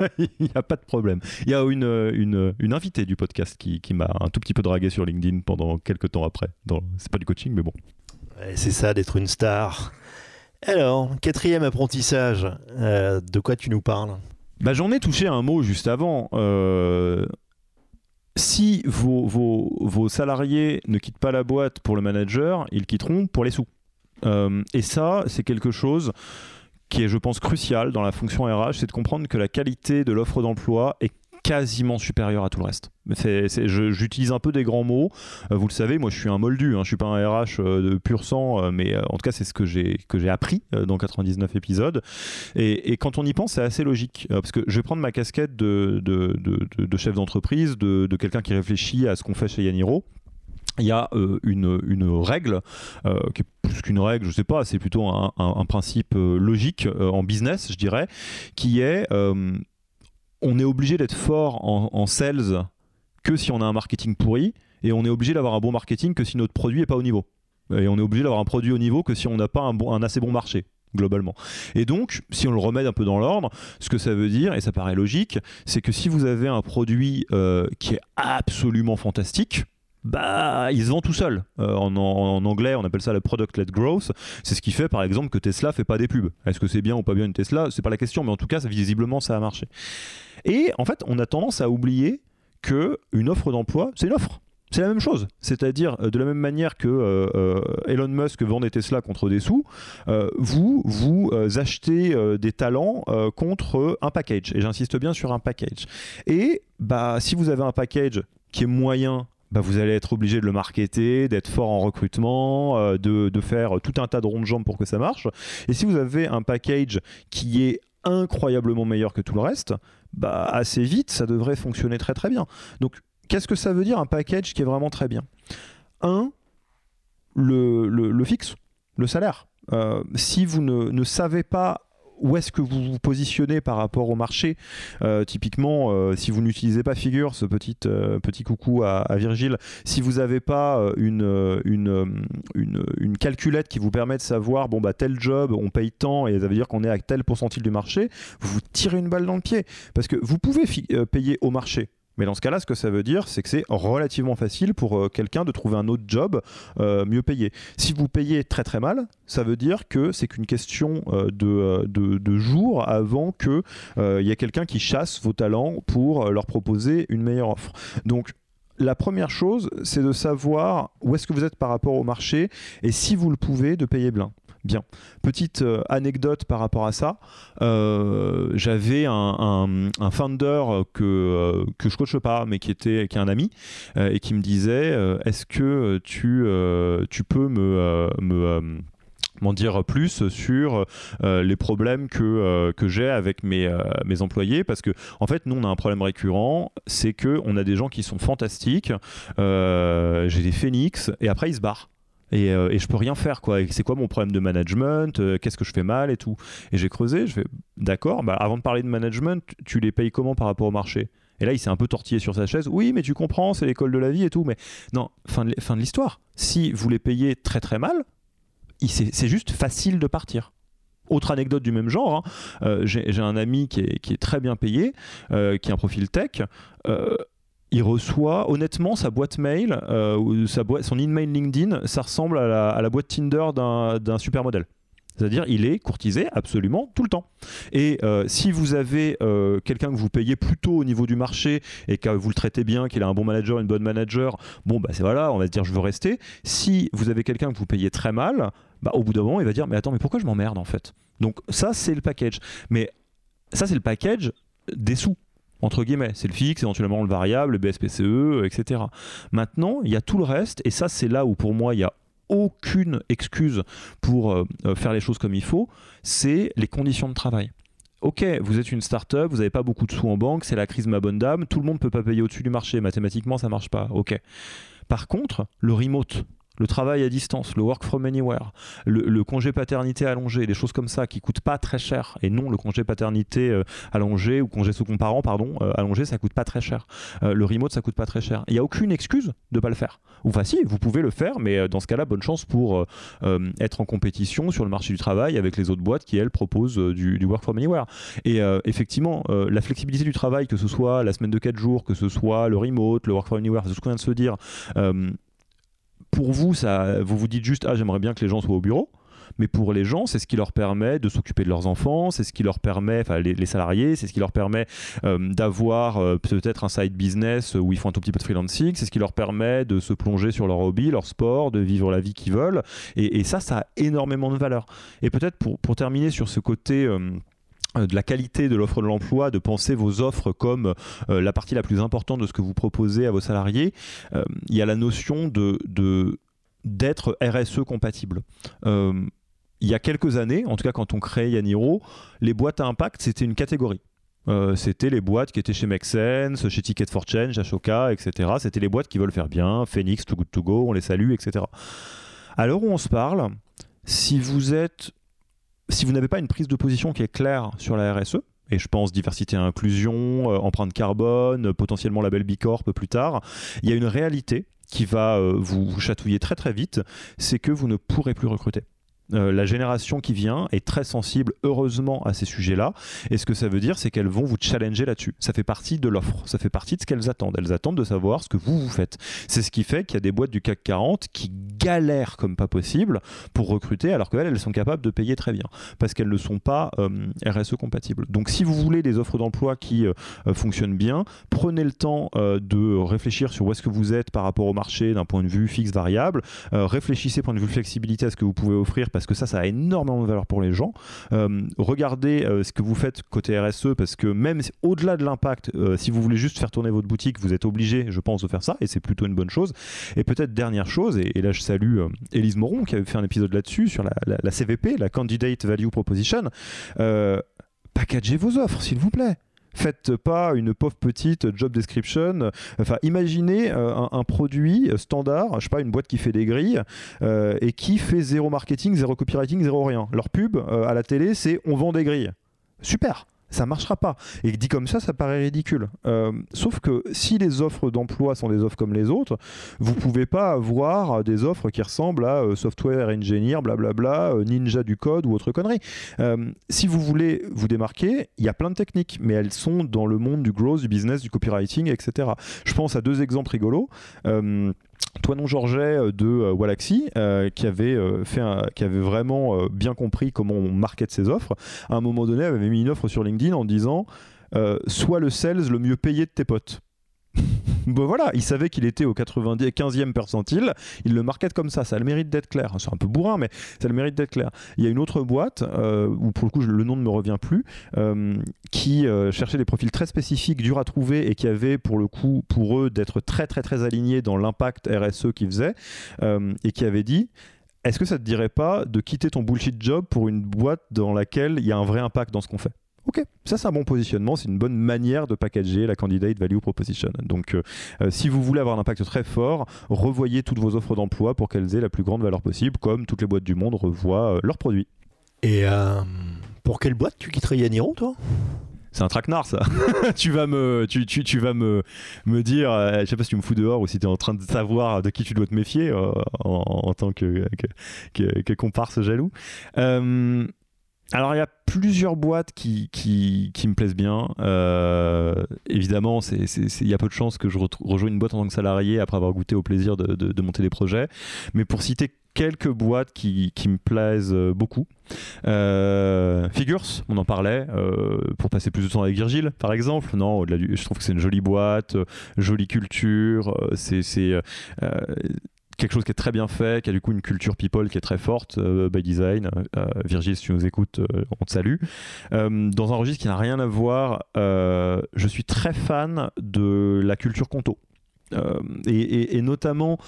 il n'y a pas de problème. Il y a une, une, une invitée du podcast qui, qui m'a un tout petit peu dragué sur LinkedIn pendant quelques temps après. C'est pas du coaching, mais bon. c'est ça d'être une star. Alors, quatrième apprentissage, euh, de quoi tu nous parles? Bah, J'en ai touché un mot juste avant. Euh, si vos, vos, vos, salariés ne quittent pas la boîte pour le manager, ils quitteront pour les sous. Euh, et ça, c'est quelque chose qui est, je pense, crucial dans la fonction RH, c'est de comprendre que la qualité de l'offre d'emploi est quasiment supérieure à tout le reste. J'utilise un peu des grands mots. Euh, vous le savez, moi je suis un moldu, hein, je suis pas un RH euh, de pur sang, euh, mais en tout cas c'est ce que j'ai appris dans 99 épisodes. Et, quand on y pense, c'est assez logique. parce que je vais prendre ma casquette de, de, de, de chef d'entreprise, de, quelqu'un qui réfléchit à ce qu'on fait chez Yaniro il y a euh, une, une, règle euh, qui est plus qu'une règle, je sais pas, c'est plutôt un, un, principe euh, logique en business, je dirais, qui est on est obligé d'être fort en, en, sales que si on a un marketing pourri, et on est obligé d'avoir un bon marketing que si notre produit est pas au niveau. Et on est obligé d'avoir un produit au niveau que si on n'a pas un, bon, un assez bon marché globalement. Et donc, si on le remet un peu dans l'ordre, ce que ça veut dire, et ça paraît logique, c'est que si vous avez un produit qui est absolument fantastique, bah, il se vend tout seul. Euh, en, anglais, on appelle ça le product-led growth. C'est ce qui fait, par exemple, que Tesla fait pas des pubs. Est-ce que c'est bien ou pas bien une Tesla? C'est pas la question, mais en tout cas, visiblement, ça a marché. Et en fait, on a tendance à oublier que une offre d'emploi, c'est une offre. C'est la même chose, c'est-à-dire de la même manière que Elon Musk vend des Tesla contre des sous, vous vous achetez des talents contre un package. Et j'insiste bien sur un package. Et bah si vous avez un package qui est moyen bah, vous allez être obligé de le marketer, d'être fort en recrutement, euh, de, faire tout un tas de ronds de jambes pour que ça marche. Et si vous avez un package qui est incroyablement meilleur que tout le reste, bah, assez vite, ça devrait fonctionner très très bien. Donc, qu'est-ce que ça veut dire un package qui est vraiment très bien? Un, le, fixe, le salaire. Euh, si vous ne, ne savez pas où est-ce que vous vous positionnez par rapport au marché euh, Typiquement, euh, si vous n'utilisez pas Figure, ce petit, euh, petit coucou à, Virgile, si vous n'avez pas une, une, une, calculette qui vous permet de savoir, bon, bah, tel job, on paye tant, et ça veut dire qu'on est à tel pourcentage du marché, vous vous tirez une balle dans le pied. Parce que vous pouvez payer au marché. Mais dans ce cas-là, ce que ça veut dire, c'est que c'est relativement facile pour euh, quelqu'un de trouver un autre job euh, mieux payé. Si vous payez très très mal, ça veut dire que c'est qu'une question euh, de, de, jours avant qu'il y ait quelqu'un qui chasse vos talents pour leur proposer une meilleure offre. Donc, la première chose, c'est de savoir où est-ce que vous êtes par rapport au marché et si vous le pouvez, de payer plein. Petite euh, anecdote par rapport à ça. Euh, j'avais un, un, founder que, euh, je coache pas, mais qui, était, est un ami, et qui me disait Est-ce que tu, peux me. me m'en dire plus sur les problèmes que, j'ai avec mes, employés? Parce que en fait nous on a un problème récurrent c'est que on a des gens qui sont fantastiques j'ai des phénix et après ils se barrent et, euh, et, je peux rien faire quoi. C'est quoi mon problème de management euh, Qu'est-ce que je fais mal et tout Et j'ai creusé, je fais d'accord. Bah, avant de parler de management, tu les payes comment par rapport au marché? Et là, il s'est un peu tortillé sur sa chaise. Oui, mais tu comprends, c'est l'école de la vie et tout. Mais non, fin de, l'histoire. Si vous les payez très très mal, c'est juste facile de partir. Autre anecdote du même genre, hein. euh, j'ai un ami qui est, qui est, très bien payé, qui a un profil tech il reçoit honnêtement sa boîte mail, euh, sa boîte, son LinkedIn, ça ressemble à la, boîte Tinder d'un supermodèle. C'est-à-dire, il est courtisé absolument tout le temps. Et euh, si vous avez euh, quelqu'un que vous payez plutôt au niveau du marché et que vous le traitez bien, qu'il a un bon manager, une bonne manager, bon, bah c'est voilà, on va se dire je veux rester. Si vous avez quelqu'un que vous payez très mal, bah, au bout d'un moment, il va dire mais attends, mais pourquoi je m'emmerde en fait? Donc, ça, c'est le package. Mais ça, c'est le package des sous entre guillemets. C'est le fixe, éventuellement le variable, le BSPCE, etc. Maintenant, il y a tout le reste, et ça, c'est là où pour moi, il n'y a aucune excuse pour euh, euh, faire les choses comme il faut, c'est les conditions de travail. Ok, vous êtes une start-up, vous n'avez pas beaucoup de sous en banque, c'est la crise ma bonne dame, tout le monde ne peut pas payer au-dessus du marché, mathématiquement ça marche pas. Ok. Par contre, le remote, le travail à distance, le work from anywhere, le, congé paternité allongé, des choses comme ça qui coûtent pas très cher. Et non, le congé paternité euh, allongé ou congé second parent, pardon, euh, allongé, ça coûte pas très cher. Euh, le remote, ça coûte pas très cher. Il n'y a aucune excuse de pas le faire. Ou enfin, si, vous pouvez le faire, mais dans ce cas-là, bonne chance pour être en compétition sur le marché du travail avec les autres boîtes qui, elles, proposent du, work from anywhere. Et effectivement, la flexibilité du travail, que ce soit la semaine de 4 jours, que ce soit le remote, le work from anywhere, c'est ce qu'on vient de se dire pour vous, ça, vous vous dites juste ah j'aimerais bien que les gens soient au bureau. Mais pour les gens, c'est ce qui leur permet de s'occuper de leurs enfants, c'est ce qui leur permet, enfin les, salariés, c'est ce qui leur permet euh, d'avoir euh, peut-être un side business où ils font un tout petit peu de freelancing, c'est ce qui leur permet de se plonger sur leur hobby, leur sport, de vivre la vie qu'ils veulent. Et, ça, ça a énormément de valeur. Et peut-être pour, terminer sur ce côté... Euh, de la qualité de l'offre de l'emploi, de penser vos offres comme euh, la partie la plus importante de ce que vous proposez à vos salariés, euh, il y a la notion de, d'être RSE compatible. Euh, il y a quelques années, en tout cas quand on crée Yaniro, les boîtes à impact, c'était une catégorie. c'était les boîtes qui étaient chez Make chez Ticket for Change, Ashoka, etc. C'était les boîtes qui veulent faire bien, Phoenix, Too Good To Go, on les salue, etc. À l'heure où on se parle, si vous êtes si vous n'avez pas une prise de position qui est claire sur la RSE, et je pense diversité et inclusion, euh, empreinte carbone, potentiellement label Bicorp plus tard, il y a une réalité qui va euh, vous, chatouiller très très vite, c'est que vous ne pourrez plus recruter. Euh, la génération qui vient est très sensible, heureusement, à ces sujets-là. Et ce que ça veut dire, c'est qu'elles vont vous challenger là-dessus. Ça fait partie de l'offre. Ça fait partie de ce qu'elles attendent. Elles attendent de savoir ce que vous, vous faites. C'est ce qui fait qu'il y a des boîtes du CAC 40 qui galèrent comme pas possible pour recruter, alors qu'elles, elles sont capables de payer très bien. Parce qu'elles ne sont pas euh, RSE compatibles. Donc, si vous voulez des offres d'emploi qui euh, fonctionnent bien, prenez le temps de réfléchir sur où est-ce que vous êtes par rapport au marché d'un point de vue fixe variable. réfléchissez, point de vue flexibilité, à ce que vous pouvez offrir parce que ça, ça a énormément de valeur pour les gens. Euh, regardez euh, ce que vous faites côté RSE, parce que même au-delà de l'impact, euh, si vous voulez juste faire tourner votre boutique, vous êtes obligé, je pense, de faire ça, et c'est plutôt une bonne chose. Et peut-être dernière chose, et, là je salue Élise Moron qui avait fait un épisode là-dessus, sur la, CVP, la Candidate Value Proposition. packagez vos offres, s'il vous plaît. Faites pas une pauvre petite job description. Enfin, imaginez euh, un, produit standard, je sais pas, une boîte qui fait des grilles euh, et qui fait zéro marketing, zéro copywriting, zéro rien. Leur pub euh, à la télé, c'est on vend des grilles. Super ça marchera pas. Et dit comme ça, ça paraît ridicule. Euh, sauf que si les offres d'emploi sont des offres comme les autres, vous pouvez pas avoir des offres qui ressemblent à euh, software engineer, blablabla, euh, ninja du code ou autre connerie. si vous voulez vous démarquer, il y a plein de techniques, mais elles sont dans le monde du growth, du business, du copywriting, etc. Je pense à deux exemples rigolos. Toinon Georget euh, de euh, Walaxy, euh, qui, avait, fait qui avait vraiment bien compris comment on market ses offres, à un moment donné avait mis une offre sur LinkedIn en disant Sois le sales le mieux payé de tes potes. bon voilà, il savait qu'il était au 90, 15e percentile, il le market comme ça, ça a le mérite d'être clair. C'est un peu bourrin, mais ça a le mérite d'être clair. Il y a une autre boîte, euh, où pour le coup le nom ne me revient plus, euh, qui euh, cherchait des profils très spécifiques, durs à trouver, et qui avait pour le coup, pour eux, d'être très très très alignés dans l'impact RSE qu'ils faisaient, et qui avait dit est-ce que ça te dirait pas de quitter ton bullshit job pour une boîte dans laquelle il y a un vrai impact dans ce qu'on fait? Ok, ça c'est un bon positionnement, c'est une bonne manière de packager la candidate value proposition. Donc euh, euh, si vous voulez avoir un impact très fort, revoyez toutes vos offres d'emploi pour qu'elles aient la plus grande valeur possible, comme toutes les boîtes du monde revoient euh, leurs produits. Et pour quelle boîte tu quitterais Yaniro, toi? C'est un traquenard ça. tu vas me, tu, tu, tu, vas me, me dire, je sais pas si tu me fous dehors ou si tu es en train de savoir de qui tu dois te méfier en, tant que, que, que, comparse jaloux. Alors il y a plusieurs boîtes qui, qui, me plaisent bien. Euh, évidemment, il y a peu de chances que je rejoigne une boîte en tant que salarié après avoir goûté au plaisir de, de, monter des projets. Mais pour citer quelques boîtes qui, qui me plaisent beaucoup. Euh, Figures, on en parlait, euh, pour passer plus de temps avec Virgile, par exemple. Non, je trouve que c'est une jolie boîte, jolie culture. c'est quelque chose qui est très bien fait, qui a du coup une culture people qui est très forte, euh, by design. Euh, Virgile, si tu nous écoutes, euh, on te salue. dans un registre qui n'a rien à voir, je suis très fan de la culture conto. Et, notamment,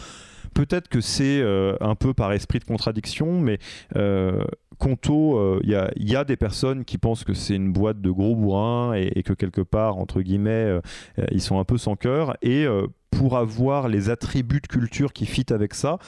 peut-être que c'est un peu par esprit de contradiction, mais Conto, il y, a des personnes qui pensent que c'est une boîte de gros bourrins et que quelque part, entre guillemets, ils sont un peu sans cœur. Et pour avoir les attributs de culture qui fit avec ça,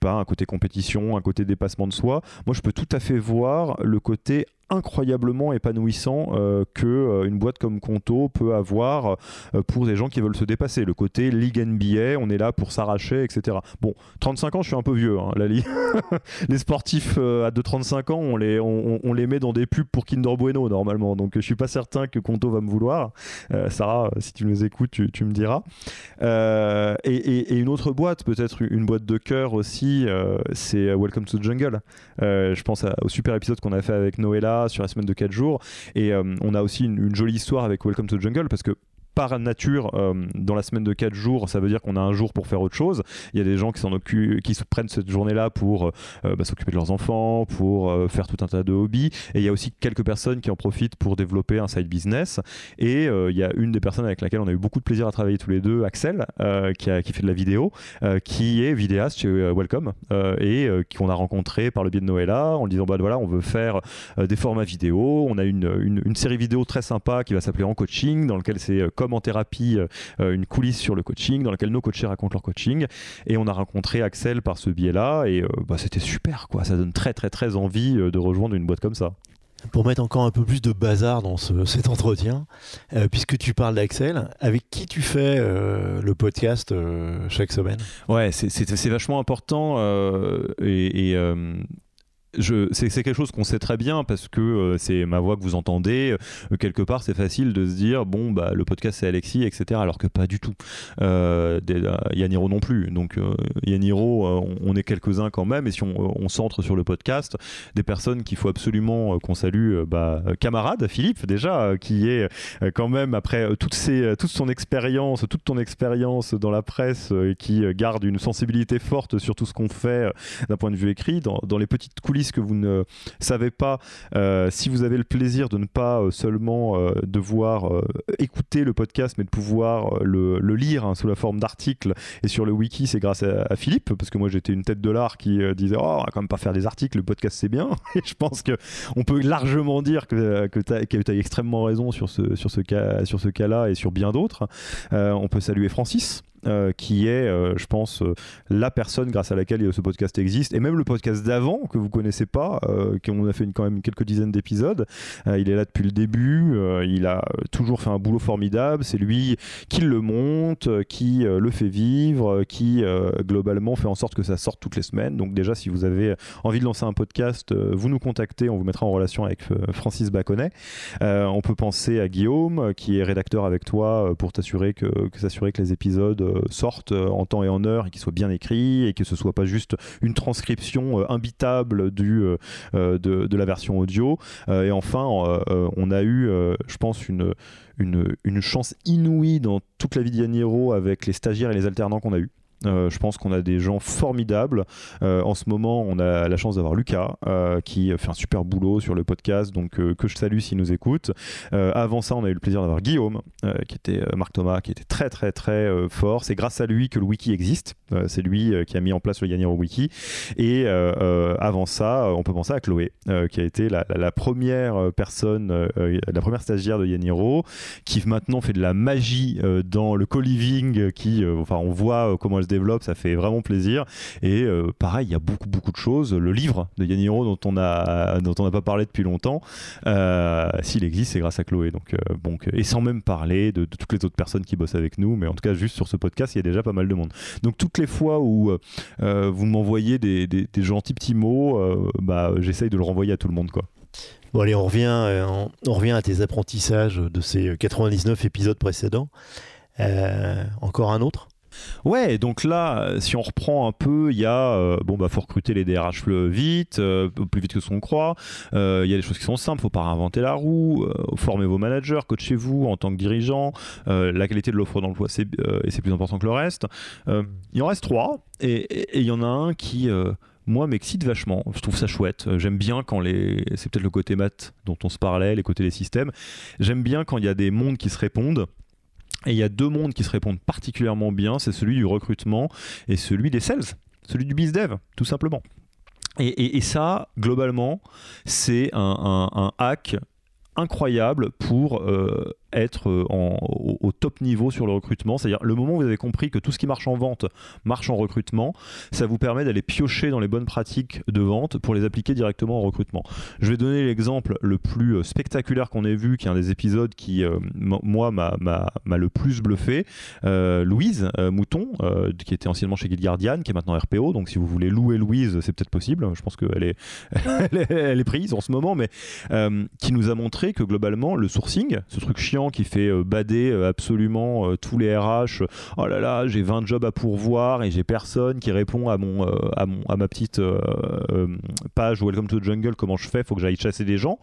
pas, un côté compétition, un côté dépassement de soi, moi je peux tout à fait voir le côté incroyablement épanouissant euh, que euh, une boîte comme Conto peut avoir euh, pour des gens qui veulent se dépasser. Le côté Ligue NBA, on est là pour s'arracher, etc. Bon, 35 ans, je suis un peu vieux, hein, la les sportifs à de 35 ans, on les, on, les met dans des pubs pour Kinder Bueno normalement, donc je suis pas certain que Conto va me vouloir. Sarah, si tu nous écoutes, tu, me diras. Et, une autre boîte, peut-être une boîte de cœur aussi, c'est Welcome to the Jungle. je pense au super épisode qu'on a fait avec Noëlla sur la semaine de 4 jours. Et euh, on a aussi une, jolie histoire avec Welcome to the Jungle parce que par nature, euh, dans la semaine de 4 jours, ça veut dire qu'on a un jour pour faire autre chose. Il y a des gens qui s'en qui se prennent cette journée-là pour euh, bah, s'occuper de leurs enfants, pour euh, faire tout un tas de hobbies. Et il y a aussi quelques personnes qui en profitent pour développer un side business. Et il y a une des personnes avec laquelle on a eu beaucoup de plaisir à travailler tous les deux, Axel, qui, qui fait de la vidéo, qui est vidéaste chez Welcome et qu'on a rencontré par le biais de Noëlla en disant bah voilà, on veut faire des formats vidéo. On a une, une, une série vidéo très sympa qui va s'appeler En Coaching, dans lequel c'est en thérapie euh, euh, une coulisse sur le coaching dans laquelle nos coachés racontent leur coaching. Et on a rencontré Axel par ce biais-là et euh, bah, c'était super quoi. Ça donne très très très envie de rejoindre une boîte comme ça pour mettre encore un peu plus de bazar dans cet entretien, puisque tu parles d'Axel, avec qui tu fais le podcast chaque semaine? Ouais, c'est vachement important et, c'est quelque chose qu'on sait très bien parce que euh, c'est ma voix que vous entendez. Euh, quelque part, c'est facile de se dire bon, bah, le podcast c'est Alexis, etc. Alors que pas du tout. Euh, Yaniro non plus. Donc Yaniro, on, est quelques-uns quand même. Et si on, centre sur le podcast, des personnes qu'il faut absolument qu'on salue, bah, camarade Philippe déjà, qui est quand même après toutes ces, toute son expérience, toute ton expérience dans la presse, qui garde une sensibilité forte sur tout ce qu'on fait d'un point de vue écrit, dans, dans les petites coulisses que vous ne savez pas, euh, si vous avez le plaisir de ne pas euh, seulement euh, devoir écouter le podcast, mais de pouvoir le, lire hein, sous la forme d'articles et sur le wiki, c'est grâce à, Philippe, parce que moi j'étais une tête de l'art qui disait oh, on va quand même pas faire des articles, le podcast c'est bien. Et je pense que on peut largement dire que, que tu as, extrêmement raison sur ce, sur ce cas, cas-là et sur bien d'autres. on peut saluer Francis. Euh, qui est, euh, je pense, euh, la personne grâce à laquelle ce podcast existe, et même le podcast d'avant que vous connaissez pas, qu'on a fait quand même quelques dizaines d'épisodes. il est là depuis le début, il a toujours fait un boulot formidable. C'est lui qui le monte, qui le fait vivre, qui globalement fait en sorte que ça sorte toutes les semaines. Donc déjà, si vous avez envie de lancer un podcast, vous nous contactez, on vous mettra en relation avec Francis Baconnet. on peut penser à Guillaume, qui est rédacteur avec toi pour t'assurer que, que que les épisodes sortent euh, en temps et en heure et qu'ils soient bien écrits et que ce soit pas juste une transcription euh, imbitable euh, de, la version audio. et enfin, on a eu, je pense, une, chance inouïe dans toute la vie d'Yaniro avec les stagiaires et les alternants qu'on a eu. Euh, je pense qu'on a des gens formidables. Euh, en ce moment, on a la chance d'avoir Lucas euh, qui fait un super boulot sur le podcast, donc que je salue s'il nous écoute. avant ça, on a eu le plaisir d'avoir Guillaume, qui était Marc Thomas, qui était très très très fort. C'est grâce à lui que le wiki existe. C'est lui qui a mis en place le Yaniro Wiki. Et avant ça, on peut penser à Chloé, qui a été la, première personne, la première stagiaire de Yaniro, qui maintenant fait de la magie dans le co-living, enfin, on voit comment elle se ça fait vraiment plaisir. Et euh, pareil, il y a beaucoup, beaucoup de choses. Le livre de Yaniro dont on a, dont on n'a pas parlé depuis longtemps, euh, s'il existe, c'est grâce à Chloé. Donc, euh, bon, et sans même parler de, toutes les autres personnes qui bossent avec nous, mais en tout cas, juste sur ce podcast, il y a déjà pas mal de monde. Donc, toutes les fois où vous m'envoyez des, des, gentils petits mots, bah, j'essaye de le renvoyer à tout le monde, quoi. Bon allez, on revient, on, revient à tes apprentissages de ces 99 épisodes précédents. encore un autre? Ouais, donc là, si on reprend un peu, il y a, euh, bon, bah, faut recruter les DRH vite, euh, plus vite que ce qu'on croit. Euh, il y a des choses qui sont simples, faut pas réinventer la roue, former vos managers, coachez-vous en tant que dirigeant. la qualité de l'offre d'emploi, c'est c'est plus important que le reste. il en reste trois, et il y en a un qui moi m'excite vachement. Je trouve ça chouette. J'aime bien quand les. C'est peut-être le côté maths dont on se parlait, les côtés des systèmes. J'aime bien quand il y a des mondes qui se répondent. Et il y a deux mondes qui se répondent particulièrement bien, c'est celui du recrutement et celui des sales, celui du bizdev, tout simplement. Et, ça, globalement, c'est un, hack incroyable pour euh, être euh, au, top niveau sur le recrutement. C'est-à-dire le moment où vous avez compris que tout ce qui marche en vente marche en recrutement, ça vous permet d'aller piocher dans les bonnes pratiques de vente pour les appliquer directement en recrutement. Je vais donner l'exemple le plus euh, spectaculaire qu'on ait vu, qui est un des épisodes qui, euh, moi, m'a le plus bluffé. Louise Mouton, qui était anciennement chez Guild Guardian, qui est maintenant RPO. Donc si vous voulez louer Louise, c'est peut-être possible. Je pense qu'elle est, prise en ce moment, mais qui nous a montré que globalement, le sourcing, ce truc chiant qui fait euh, bader euh, absolument euh, tous les RH. Oh là là, j'ai 20 jobs à pourvoir et j'ai personne qui répond à, mon, à, mon, à ma petite page Welcome to the Jungle, comment je fais, faut que j'aille chasser des gens.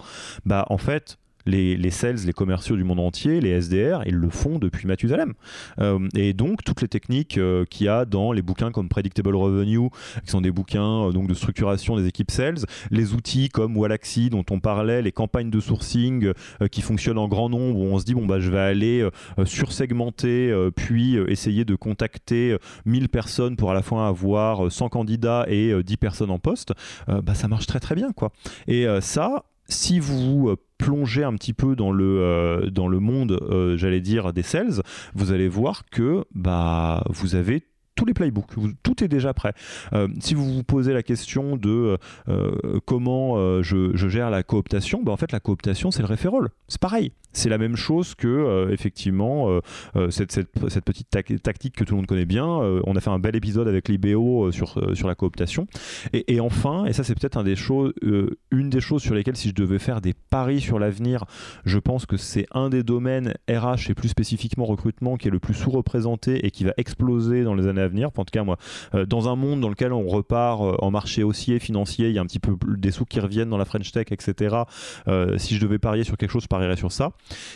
Bah en fait, les, sales, les commerciaux du monde entier, les SDR, ils le font depuis Mathusalem. Euh, et donc, toutes les techniques euh, qu'il y a dans les bouquins comme Predictable Revenue, qui sont des bouquins euh, donc de structuration des équipes sales, les outils comme Wallaxy dont on parlait, les campagnes de sourcing qui fonctionnent en grand nombre, où on se dit, bon, bah, je vais aller sursegmenter, puis essayer de contacter 1000 personnes pour à la fois avoir 100 candidats et 10 personnes en poste, bah, ça marche très très bien. quoi. Et ça, si vous euh, plongez un petit peu dans le, euh, dans le monde, euh, j'allais dire, des sales, vous allez voir que bah, vous avez tous les playbooks, tout est déjà prêt. si vous vous posez la question de comment je, gère la cooptation, ben, en fait la cooptation c'est le référol. C'est pareil. C'est la même chose que euh, effectivement euh, euh, cette, petite tactique que tout le monde connaît bien. on a fait un bel épisode avec l'IBO sur, la cooptation. Et, enfin, et ça c'est peut-être une des choses sur lesquelles si je devais faire des paris sur l'avenir, je pense que c'est un des domaines RH et plus spécifiquement recrutement qui est le plus sous-représenté et qui va exploser dans les années à venir. En tout cas, moi, dans un monde dans lequel on repart en marché haussier financier, il y a un petit peu des sous qui reviennent dans la French Tech, etc. si je devais parier sur quelque chose, je parierais sur ça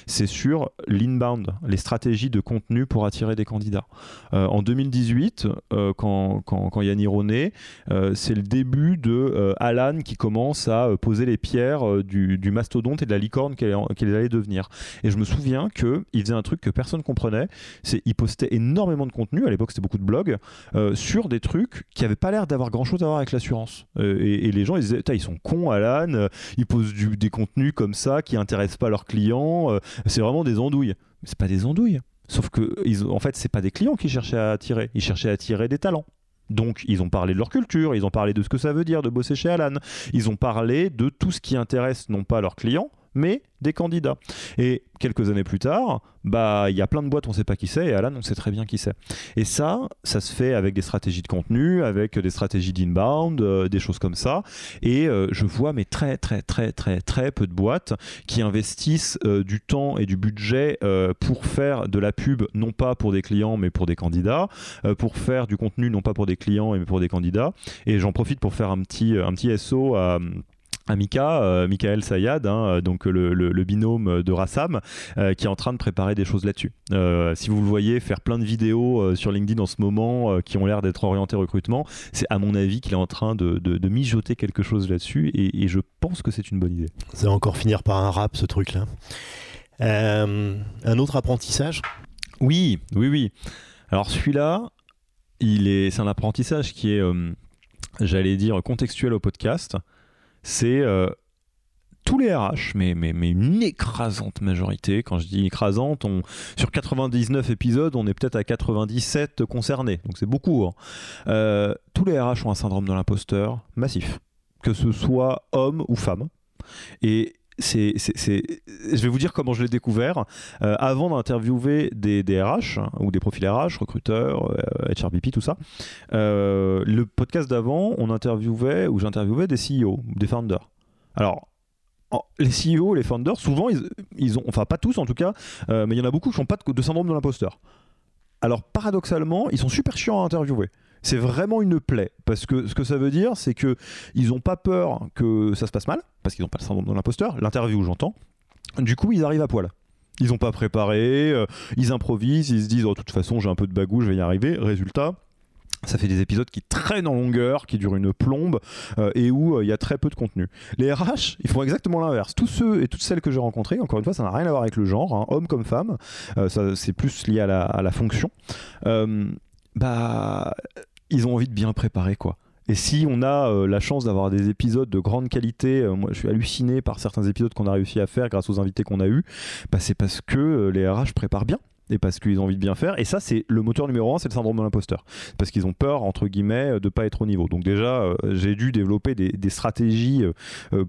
c'est sur l'inbound, les stratégies de contenu pour attirer des candidats. Euh, en 2018, euh, quand, quand, quand euh, c'est le début de Alan qui commence à poser les pierres du, mastodonte et de la licorne qu'elle allait devenir. Et je me souviens qu'il faisait un truc que personne comprenait, c'est il postait énormément de contenu, à l'époque c'était beaucoup de blogs, sur des trucs qui n'avaient pas l'air d'avoir grand chose à voir avec l'assurance. Et, les gens ils disaient, ils sont cons Alan, ils posent des contenus comme ça qui intéressent pas leurs clients, euh, c'est vraiment des andouilles. Mais c'est pas des andouilles. Sauf que, ils, en fait, c'est pas des clients qui cherchaient à attirer, ils cherchaient à attirer des talents. Donc, ils ont parlé de leur culture, ils ont parlé de ce que ça veut dire de bosser chez Alan, ils ont parlé de tout ce qui intéresse non pas leurs clients, mais des candidats. Et quelques années plus tard, bah il y a plein de boîtes, on ne sait pas qui c'est, et Alan, on sait très bien qui c'est. Et ça, ça se fait avec des stratégies de contenu, avec des stratégies d'inbound, euh, des choses comme ça. Et euh, je vois mais très très très très très peu de boîtes qui investissent euh, du temps et du budget pour faire de la pub, non pas pour des clients, mais pour des candidats, pour faire du contenu, non pas pour des clients, mais pour des candidats. Et j'en profite pour faire un petit, un petit SO à à Mika, euh, Michael Sayad, hein, euh, donc le, binôme de Rassam, euh, qui est en train de préparer des choses là-dessus. si vous le voyez faire plein de vidéos sur LinkedIn en ce moment qui ont l'air d'être orientées recrutement, c'est à mon avis qu'il est en train de, mijoter quelque chose là-dessus et, je pense que c'est une bonne idée. Ça va encore finir par un rap ce truc-là. un autre apprentissage? Oui, oui, oui. Alors celui-là, il est, c'est un apprentissage qui est, j'allais dire, contextuel au podcast c'est euh, tous les RH, mais, une écrasante majorité. Quand je dis écrasante, on, sur 99 épisodes, on est peut-être à 97 concernés. Donc c'est beaucoup. Hein. Euh, tous les RH ont un syndrome de l'imposteur massif, que ce soit homme ou femme. Et c'est, je vais vous dire comment je l'ai découvert. Euh, avant d'interviewer des, des, RH hein, ou des profils RH, recruteurs, HRBP, tout ça, le podcast d'avant, on interviewait ou j'interviewais des CEO, des founders. Alors, les CEO, les founders, souvent, ils, ont, enfin pas tous en tout cas, euh, mais il y en a beaucoup qui n'ont pas de syndrome de l'imposteur. Alors paradoxalement, ils sont super chiants à interviewer c'est vraiment une plaie. Parce que ce que ça veut dire, c'est que ils n'ont pas peur que ça se passe mal, parce qu'ils n'ont pas le syndrome de l'imposteur, l'interview j'entends. Du coup, ils arrivent à poil. Ils n'ont pas préparé, euh, ils improvisent, ils se disent, oh, de toute façon, j'ai un peu de bagou, je vais y arriver. Résultat, ça fait des épisodes qui traînent en longueur, qui durent une plombe euh, et où euh, il y a très peu de contenu. Les RH, ils font exactement l'inverse. Tous ceux et toutes celles que j'ai rencontrés, encore une fois, ça n'a rien à voir avec le genre, hein, homme comme femme, c'est plus lié à la, à la fonction. bah, ils ont envie de bien préparer quoi. Et si on a euh, la chance d'avoir des épisodes de grande qualité, euh, moi je suis halluciné par certains épisodes qu'on a réussi à faire grâce aux invités qu'on a eus, bah, c'est parce que euh, les RH préparent bien et parce qu'ils ont envie de bien faire. Et ça, c'est le moteur numéro un, c'est le syndrome de l'imposteur. Parce qu'ils ont peur, entre guillemets, de pas être au niveau. Donc déjà, j'ai dû développer des, stratégies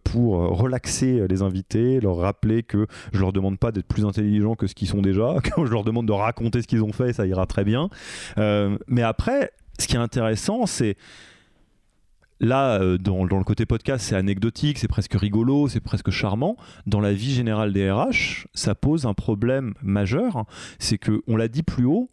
pour relaxer les invités, leur rappeler que je leur demande pas d'être plus intelligents que ce qu'ils sont déjà, que je leur demande de raconter ce qu'ils ont fait, ça ira très bien. mais après, ce qui est intéressant, c'est là, euh, dans, le côté podcast, c'est anecdotique, c'est presque rigolo, c'est presque charmant. Dans la vie générale des RH, ça pose un problème majeur. C'est que, on l'a dit plus haut,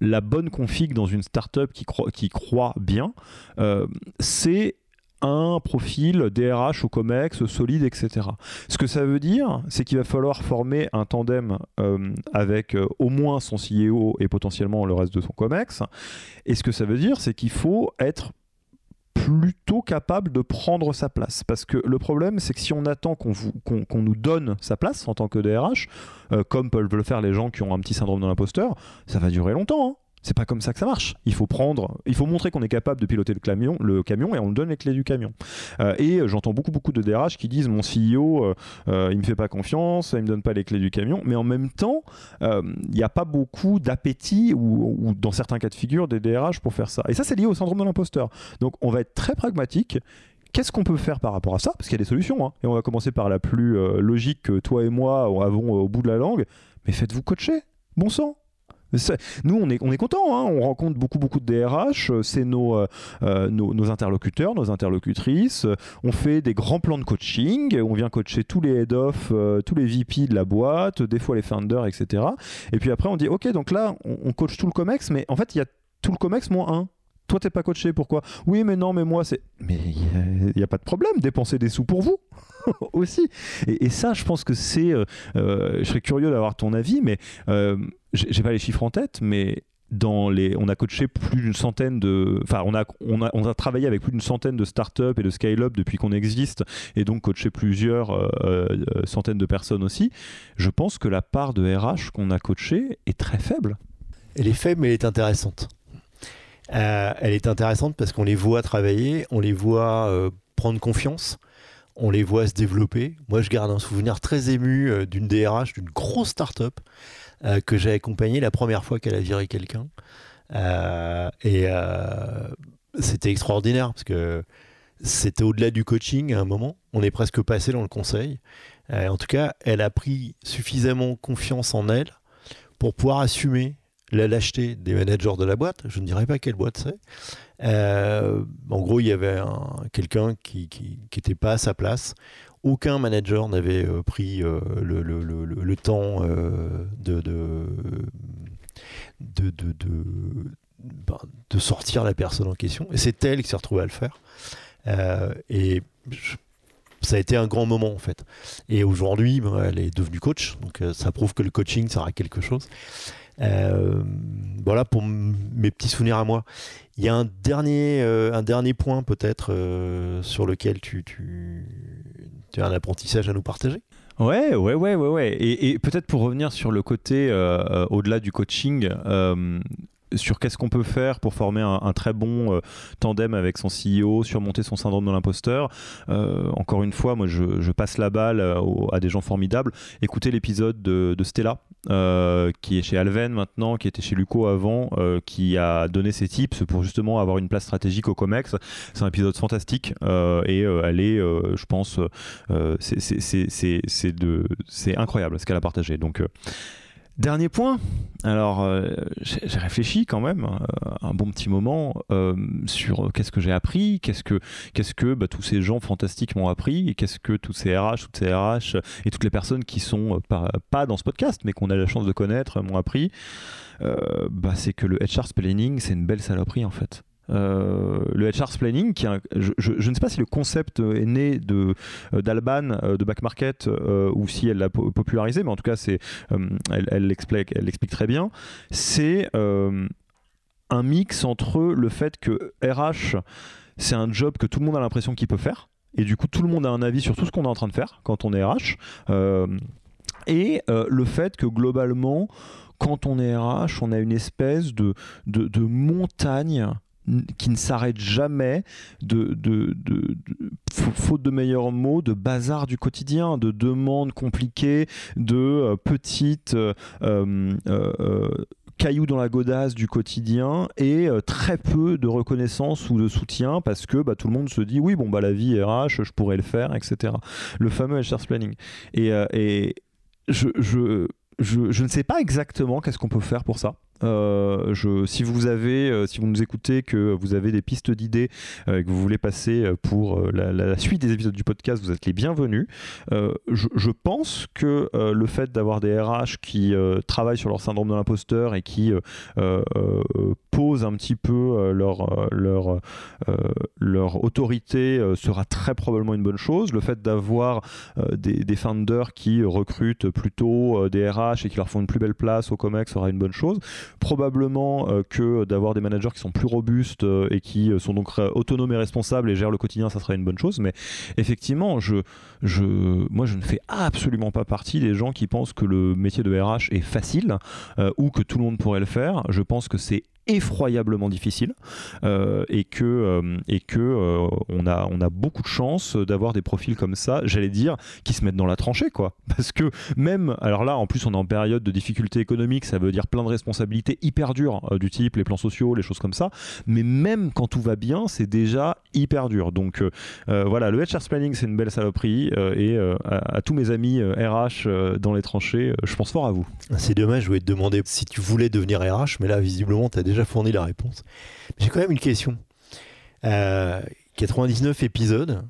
la bonne config dans une startup qui, qui croit bien, euh, c'est un profil DRH au COMEX solide, etc. Ce que ça veut dire, c'est qu'il va falloir former un tandem euh, avec euh, au moins son CEO et potentiellement le reste de son COMEX. Et ce que ça veut dire, c'est qu'il faut être plutôt capable de prendre sa place. Parce que le problème, c'est que si on attend qu'on nous donne sa place en tant que DRH, euh, comme peuvent le faire les gens qui ont un petit syndrome de l'imposteur, ça va durer longtemps. Hein C'est pas comme ça que ça marche. Il faut prendre, il faut montrer qu'on est capable de piloter le camion, le camion et on donne les clés du camion. Euh, et j'entends beaucoup beaucoup de DRH qui disent mon CEO, euh, euh, il me fait pas confiance, il me donne pas les clés du camion. Mais en même temps, il n'y a pas beaucoup d'appétit ou, dans certains cas de figure des DRH pour faire ça. Et ça, c'est lié au syndrome de l'imposteur. Donc, on va être très pragmatique qu'est-ce qu'on peut faire par rapport à ça? Parce qu'il y a des solutions. Hein. Et on va commencer par la plus logique que toi et moi avons au bout de la langue. Mais faites-vous coacher. Bon sang. Nous, on est, on est content. Hein. on rencontre beaucoup, beaucoup de DRH. Euh, c'est euh, euh, nos, nos, interlocuteurs, nos interlocutrices. On fait des grands plans de coaching. On vient coacher tous les head-off, tous les VP de la boîte, des fois les founders, etc. Et puis après, on dit OK, donc là, on, on coach tout le COMEX, mais en fait, il y a tout le COMEX moins un toi t'es pas coaché, pourquoi? Oui, mais non, mais moi c'est. Mais il n'y a, pas de problème, dépenser des sous pour vous aussi. Et, ça, je pense que c'est. je serais curieux d'avoir ton avis, mais j'ai pas les chiffres en tête, mais dans les, on a coaché plus d'une centaine de, enfin on a, on a, on a travaillé avec plus d'une centaine de startups et de scale-up depuis qu'on existe, et donc coaché plusieurs euh, euh, centaines de personnes aussi. Je pense que la part de RH qu'on a coaché est très faible. Elle est faible, mais elle est intéressante. Euh, elle est intéressante parce qu'on les voit travailler, on les voit prendre confiance, on les voit se développer. Moi, je garde un souvenir très ému d'une DRH d'une grosse startup euh, que j'ai accompagné la première fois qu'elle a viré quelqu'un. Euh, et euh, c'était extraordinaire parce que c'était au-delà du coaching à un moment. On est presque passé dans le conseil. en tout cas, elle a pris suffisamment confiance en elle pour pouvoir assumer la lâcheté des managers de la boîte. Je ne dirais pas quelle boîte c'est. en gros, il y avait quelqu'un qui n'était pas à sa place aucun manager n'avait euh, pris euh, le, temps euh, de, ben, de, sortir la personne en question. Et c'est elle qui s'est retrouvée à le faire. et ça a été un grand moment en fait. Et aujourd'hui, ben, elle est devenue coach, donc ça prouve que le coaching sert à quelque chose. Voilà pour mes petits souvenirs à moi. Il y a un dernier, un dernier point peut-être sur lequel tu, as un apprentissage à nous partager? Ouais, ouais, ouais, ouais, ouais. Et, peut-être pour revenir sur le côté euh, au-delà du coaching, euh, sur qu'est-ce qu'on peut faire pour former un, très bon euh, tandem avec son CEO, surmonter son syndrome de l'imposteur. Euh, encore une fois, moi je, passe la balle euh, à des gens formidables. Écoutez l'épisode de, Stella, qui est chez Alven maintenant, qui était chez Luco avant, qui a donné ses tips pour justement avoir une place stratégique au COMEX. C'est un épisode fantastique et elle est, je pense, c'est incroyable ce qu'elle a partagé. Donc Dernier point, alors euh, j'ai réfléchi quand même euh, un bon petit moment euh, sur qu'est-ce que j'ai appris, qu'est-ce que, qu'est-ce que bah, tous ces gens fantastiques m'ont appris, et qu'est-ce que tous ces RH, toutes ces RH et toutes les personnes qui sont pas, dans ce podcast mais qu'on a la chance de connaître m'ont appris. bah, c'est que le HR planning c'est une belle saloperie en fait. Euh, le HR planning, je, ne sais pas si le concept est né de euh, d'Alban euh, de Back Market ou si elle l'a popularisé, mais en tout cas elle, l'explique très bien. C'est un mix entre le fait que RH c'est un job que tout le monde a l'impression qu'il peut faire et du coup tout le monde a un avis sur tout ce qu'on est en train de faire quand on est RH et le fait que globalement quand on est RH on a une espèce de, de montagne qui ne s'arrête jamais, de, de, faute de meilleurs mots, de bazar du quotidien, de demandes compliquées, de euh, petites euh, euh, cailloux dans la godasse du quotidien et très peu de reconnaissance ou de soutien parce que bah, tout le monde se dit oui bon bah la vie RH je pourrais le faire etc le fameux HR planning et, et je, je, je, je ne sais pas exactement qu'est-ce qu'on peut faire pour ça euh, si vous avez, euh, si vous nous écoutez, que vous avez des pistes d'idées, euh, que vous voulez passer pour la, suite des épisodes du podcast, vous êtes les bienvenus. Je, pense que le fait d'avoir des RH qui travaillent sur leur syndrome de l'imposteur et qui posent un petit peu leur, autorité sera très probablement une bonne chose. Le fait d'avoir des, des qui recrutent plutôt des RH et qui leur font une plus belle place au COMEX sera une bonne chose probablement euh, que d'avoir des managers qui sont plus robustes euh, et qui euh, sont donc autonomes et responsables et gèrent le quotidien, ça serait une bonne chose. Mais effectivement, je, je, moi, je ne fais absolument pas partie des gens qui pensent que le métier de RH est facile ou que tout le monde pourrait le faire. Je pense que c'est effroyablement difficile euh, et que, euh, et que euh, on, a, on a beaucoup de chance d'avoir des profils comme ça, j'allais dire, qui se mettent dans la tranchée, quoi. Parce que même, alors là, en plus, on est en période de difficulté économique, ça veut dire plein de responsabilités hyper dures, du type les plans sociaux, les choses comme ça, mais même quand tout va bien, c'est déjà hyper dur. Donc voilà, le HR planning, c'est une belle saloperie, et à, à, tous mes amis RH dans les tranchées, je pense fort à vous. C'est dommage, je voulais te demander si tu voulais devenir RH, mais là, visiblement, tu as déjà fourni la réponse. J'ai quand même une question. 99 euh, épisodes.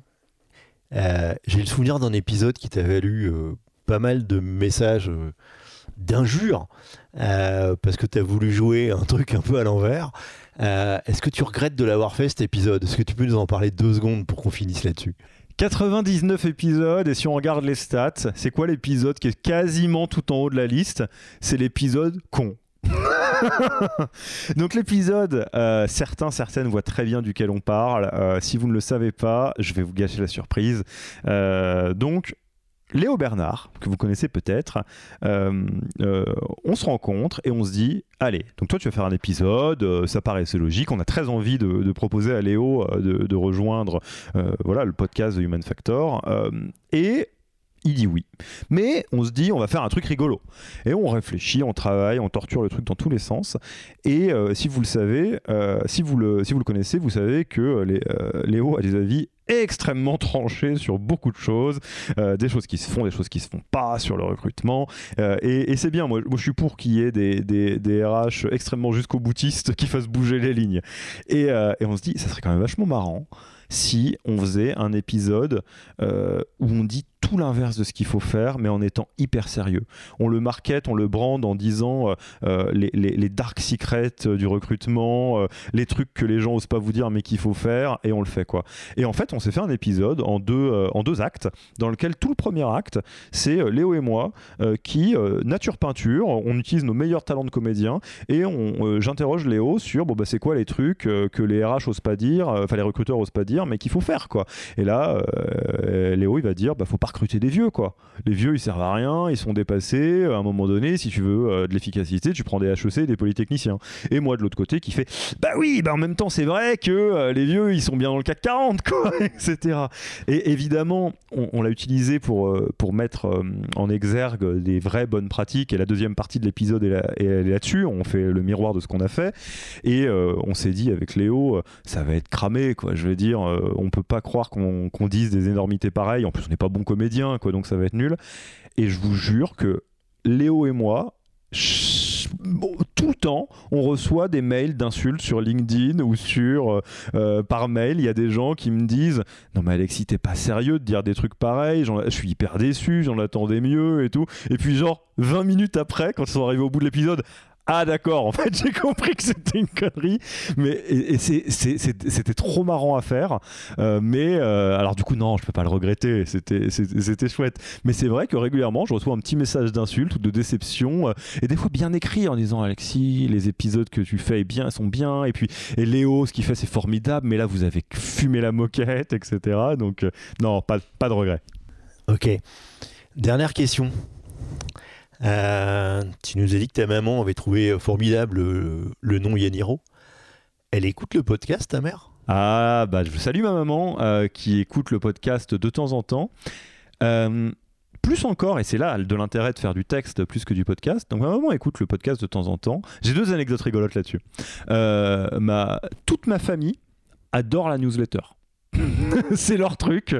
Euh, j'ai le souvenir d'un épisode qui t'a valu euh, pas mal de messages d'injures parce que tu as voulu jouer un truc un peu à l'envers. Est-ce que tu regrettes de l'avoir fait cet épisode? Est-ce que tu peux nous en parler deux secondes pour qu'on finisse là-dessus? 99 épisodes, et si on regarde les stats, c'est quoi l'épisode qui est quasiment tout en haut de la liste? C'est l'épisode con. Donc l'épisode, euh, certains, certaines voient très bien duquel on parle. Euh, si vous ne le savez pas, je vais vous gâcher la surprise. Euh, donc Léo Bernard, que vous connaissez peut-être, on se rencontre et on se dit, allez, donc toi tu vas faire un épisode, ça paraissait logique, on a très envie de, proposer à Léo de, de rejoindre voilà, le podcast de Human Factor. et il dit oui. Mais on se dit, on va faire un truc rigolo. Et on réfléchit, on travaille, on torture le truc dans tous les sens. Et euh, si vous le savez, euh, si, vous le, si vous le connaissez, vous savez que euh, Léo a des avis extrêmement tranchés sur beaucoup de choses, des choses qui se font, des choses qui se font pas sur le recrutement. et, c'est bien, moi, je suis pour qu'il y ait des, des, RH extrêmement jusqu'au boutiste qui fassent bouger les lignes. Et, et on se dit, ça serait quand même vachement marrant si on faisait un épisode où on dit tout l'inverse de ce qu'il faut faire, mais en étant hyper sérieux. On le market, on le brande en disant euh, euh, les, dark secrets euh, du recrutement, les trucs que les gens osent pas vous dire mais qu'il faut faire, et on le fait quoi. Et en fait, on s'est fait un épisode en deux, en deux actes, dans lequel tout le premier acte, c'est Léo et moi qui, nature peinture, on utilise nos meilleurs talents de comédien, et on, j'interroge Léo sur bon, bah, c'est quoi les trucs que les RH osent pas dire, enfin les recruteurs osent pas dire, mais qu'il faut faire quoi. Et là, Léo il va dire bah faut pas recruter des vieux, quoi. Les vieux, ils servent à rien, ils sont dépassés. À un moment donné, si tu veux euh, de l'efficacité, tu prends des HEC des polytechniciens. Et moi, de l'autre côté, qui fait Bah oui, bah en même temps, c'est vrai que euh, les vieux, ils sont bien dans le CAC 40, quoi, etc. Et évidemment, on, l'a utilisé pour, euh, pour mettre en exergue des vraies bonnes pratiques. Et la deuxième partie de l'épisode est là-dessus. on fait le miroir de ce qu'on a fait. Et on s'est dit avec Léo, ça va être cramé, quoi. Je veux dire, on peut pas croire qu'on dise des énormités pareilles. En plus, on n'est pas bon comme donc ça va être nul. Et je vous jure que Léo et moi, tout le temps, on reçoit des mails d'insultes sur LinkedIn ou sur euh, euh, par mail. Il y a des gens qui me disent Non, mais Alexis, t'es pas sérieux de dire des trucs pareils. Je suis hyper déçu, j'en attendais mieux et tout. Et puis, genre, 20 minutes après, quand ils sont arrivés au bout de l'épisode, ah d'accord, en fait j'ai compris que c'était une connerie, mais c'était trop marrant à faire, euh, mais euh, alors du coup non, je peux pas le regretter, c'était chouette, mais c'est vrai que régulièrement je reçois un petit message d'insulte ou de déception, euh, et des fois bien écrit en disant Alexis, les épisodes que tu fais bien, sont bien, et puis et Léo, ce qu'il fait c'est formidable, mais là vous avez fumé la moquette, etc. Donc non, pas, pas de regret. Ok. Dernière question. Euh, tu nous as dit que ta maman avait trouvé formidable le, nom Yaniro. Elle écoute le podcast, ta mère? Ah, bah je salue ma maman euh, qui écoute le podcast de temps en temps. Euh, plus encore, et c'est là de l'intérêt de faire du texte plus que du podcast. Donc ma maman écoute le podcast de temps en temps. J'ai deux anecdotes rigolotes là-dessus. toute ma famille adore la newsletter. c'est leur truc.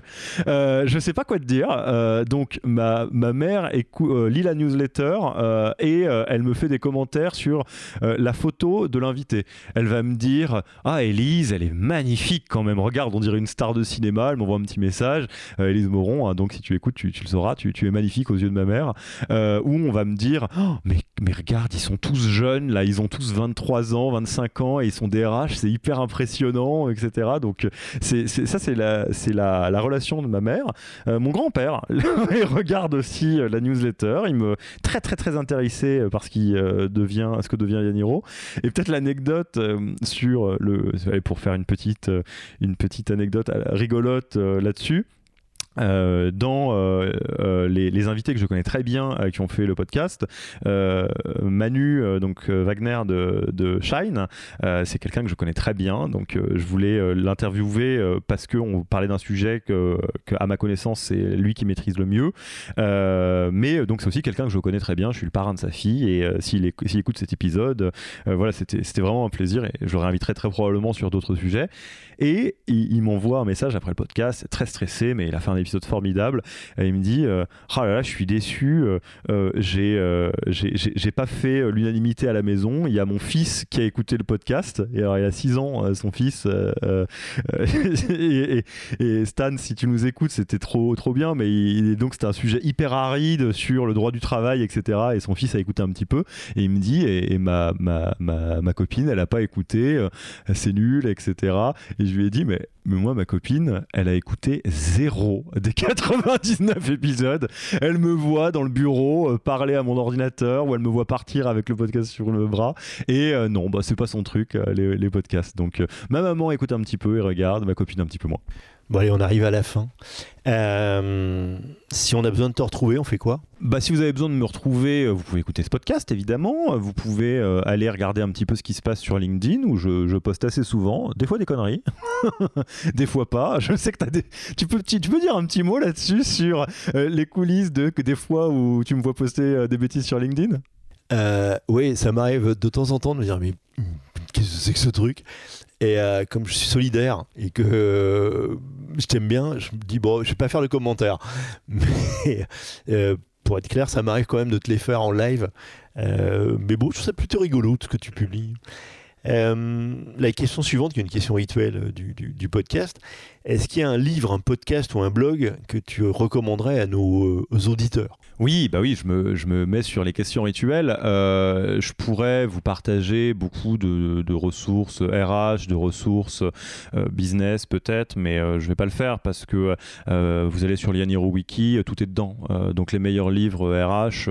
Euh, je sais pas quoi te dire. Euh, donc ma, ma mère euh, lit la newsletter euh, et elle me fait des commentaires sur la photo de l'invité. Elle va me dire ah Elise, elle est magnifique quand même. Regarde, on dirait une star de cinéma. Elle m'envoie un petit message. Elise Moron. Hein, donc si tu écoutes, tu, le sauras. Tu, tu, es magnifique aux yeux de ma mère. où on va me dire oh, mais mais regarde, ils sont tous jeunes là. Ils ont tous 23 ans, 25 ans et ils sont DRH. C'est hyper impressionnant, etc. Donc c'est ça, c'est la, relation de ma mère. Euh, mon grand-père, il regarde aussi euh, la newsletter. Il me très très très intéressé euh, par ce qui devient, ce que devient Yaniro. Et peut-être l'anecdote sur le, pour faire une petite, une petite anecdote rigolote là-dessus. Euh, dans euh, euh, les, invités que je connais très bien qui ont fait le podcast, Manu donc Wagner de, Shine, c'est quelqu'un que je connais très bien, donc je voulais l'interviewer parce qu'on parlait d'un sujet que, à ma connaissance c'est lui qui maîtrise le mieux, mais donc c'est aussi quelqu'un que je connais très bien, je suis le parrain de sa fille. Et s'il écoute cet épisode, voilà c'était vraiment un plaisir. Et je le réinviterai très probablement sur d'autres sujets. Et il, m'envoie un message après le podcast, très stressé, mais il a fait formidable. Et il me dit euh, Ah là là, je suis déçu, euh, euh, j'ai pas fait l'unanimité à la maison. Il y a mon fils qui a écouté le podcast. Et alors, il a 6 ans, son fils. et, Stan, si tu nous écoutes, c'était trop, trop bien. Mais donc, c'était un sujet hyper aride sur le droit du travail, etc. Et son fils a écouté un petit peu. Et il me dit Et, ma, ma, ma, ma, copine, elle a pas écouté, c'est nul, etc. Et je lui ai dit, mais, mais moi, ma copine, elle a écouté zéro des 99 épisodes. Elle me voit dans le bureau euh, parler à mon ordinateur ou elle me voit partir avec le podcast sur le bras. Et euh, non, bah, c'est pas son truc, euh, les, les, podcasts. Donc, ma maman écoute un petit peu et regarde, ma copine un petit peu moins. Bon, allez, on arrive à la fin. Euh, si on a besoin de te retrouver, on fait quoi? Bah, Si vous avez besoin de me retrouver, euh, vous pouvez écouter ce podcast, évidemment. Vous pouvez euh, aller regarder un petit peu ce qui se passe sur LinkedIn, où je, poste assez souvent. Des fois des conneries, des fois pas. Je sais que as des... tu, peux, tu, peux dire un petit mot là-dessus sur les coulisses de que des fois où tu me vois poster des bêtises sur LinkedIn? Oui, ça m'arrive de temps en temps de me dire, mais qu'est-ce que c'est que ce truc? Et euh, comme je suis solidaire et que euh, je t'aime bien, je me dis, bon, je vais pas faire de commentaires. Mais euh, pour être clair, ça m'arrive quand même de te les faire en live. mais bon, je trouve ça plutôt rigolo ce que tu publies. la question suivante, qui est une question rituelle du, du podcast, est-ce qu'il y a un livre, un podcast ou un blog que tu recommanderais à nos auditeurs? Oui, bah oui, je me, je me, mets sur les questions rituelles. Euh, je pourrais vous partager beaucoup de, de ressources RH, de ressources euh, business peut-être, mais euh, je vais pas le faire parce que vous allez sur l'Yaniro Wiki, tout est dedans. donc les meilleurs livres RH,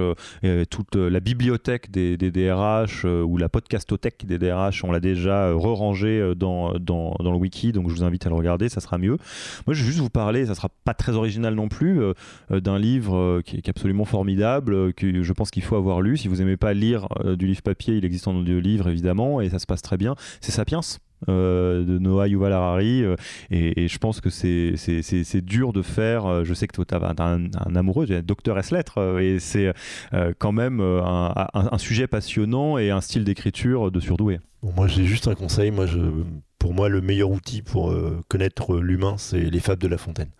toute la bibliothèque des, des DRH ou la podcastothèque des DRH, on l'a déjà re-rangé dans, dans, dans, le wiki, donc je vous invite à le regarder, ça sera mieux. Moi, je vais juste vous parler, ça sera pas très original non plus, d'un livre qui, qui est absolument formidable euh, que je pense qu'il faut avoir lu. Si vous n'aimez pas lire euh, du livre papier, il existe en audio livre évidemment et ça se passe très bien. C'est Sapiens. Euh, de Noah Yuval Harari et, je pense que c'est dur de faire je sais que tu as un, un, amoureux docteur S lettres et c'est quand même un, sujet passionnant et un style d'écriture de surdoué moi j'ai juste un conseil moi je, pour moi le meilleur outil pour connaître l'humain c'est les fables de La Fontaine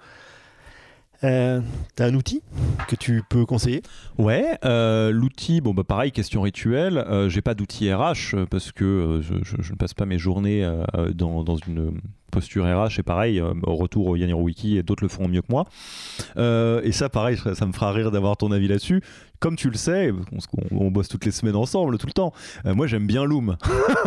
euh, T'as un outil que tu peux conseiller? Ouais, euh, l'outil, bon bah pareil, question rituelle. Euh, j'ai pas d'outil RH euh, parce que je, ne passe pas mes journées dans, dans, une posture RH, c'est pareil, euh, au retour au Yaniro Wiki, et d'autres le font mieux que moi. Euh, et ça, pareil, ça me fera rire d'avoir ton avis là-dessus. Comme tu le sais, on, bosse toutes les semaines ensemble, tout le temps. Euh, moi, j'aime bien Loom.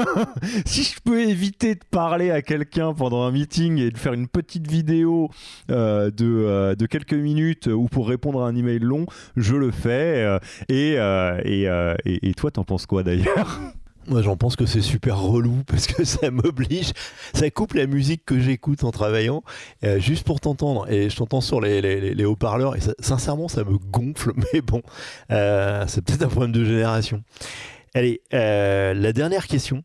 si je peux éviter de parler à quelqu'un pendant un meeting et de faire une petite vidéo de, quelques minutes ou pour répondre à un email long, je le fais. et, et, et, et toi, t'en penses quoi d'ailleurs? Moi, j'en pense que c'est super relou parce que ça m'oblige, ça coupe la musique que j'écoute en travaillant euh, juste pour t'entendre. Et je t'entends sur les, haut-parleurs et sincèrement, ça me gonfle. Mais bon, euh, c'est peut-être un problème de génération. Allez, euh, la dernière question.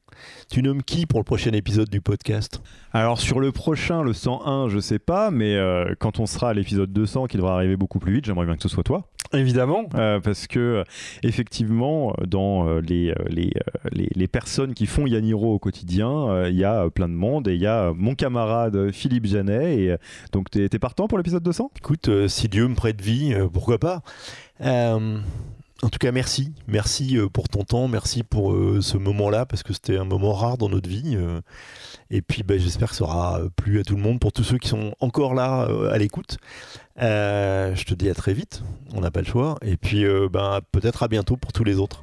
Tu nommes qui pour le prochain épisode du podcast? Alors sur le prochain, le 101, je sais pas, mais euh, quand on sera à l'épisode 200, qui devra arriver beaucoup plus vite, j'aimerais bien que ce soit toi. Évidemment, euh, parce que effectivement, dans les, les, les, personnes qui font Yaniro au quotidien, il y a plein de monde et il y a mon camarade Philippe Janet. Et, donc, tu es, partant pour l'épisode 200 Écoute, si Dieu me prête vie, pourquoi pas? En tout cas, merci. Merci euh, pour ton temps, merci pour euh, ce moment-là, parce que c'était un moment rare dans notre vie. Euh. et puis, bah, j'espère que ça aura plu à tout le monde. Pour tous ceux qui sont encore là à l'écoute, je te dis à très vite. On n'a pas le choix. Et puis, ben, peut-être à bientôt pour tous les autres.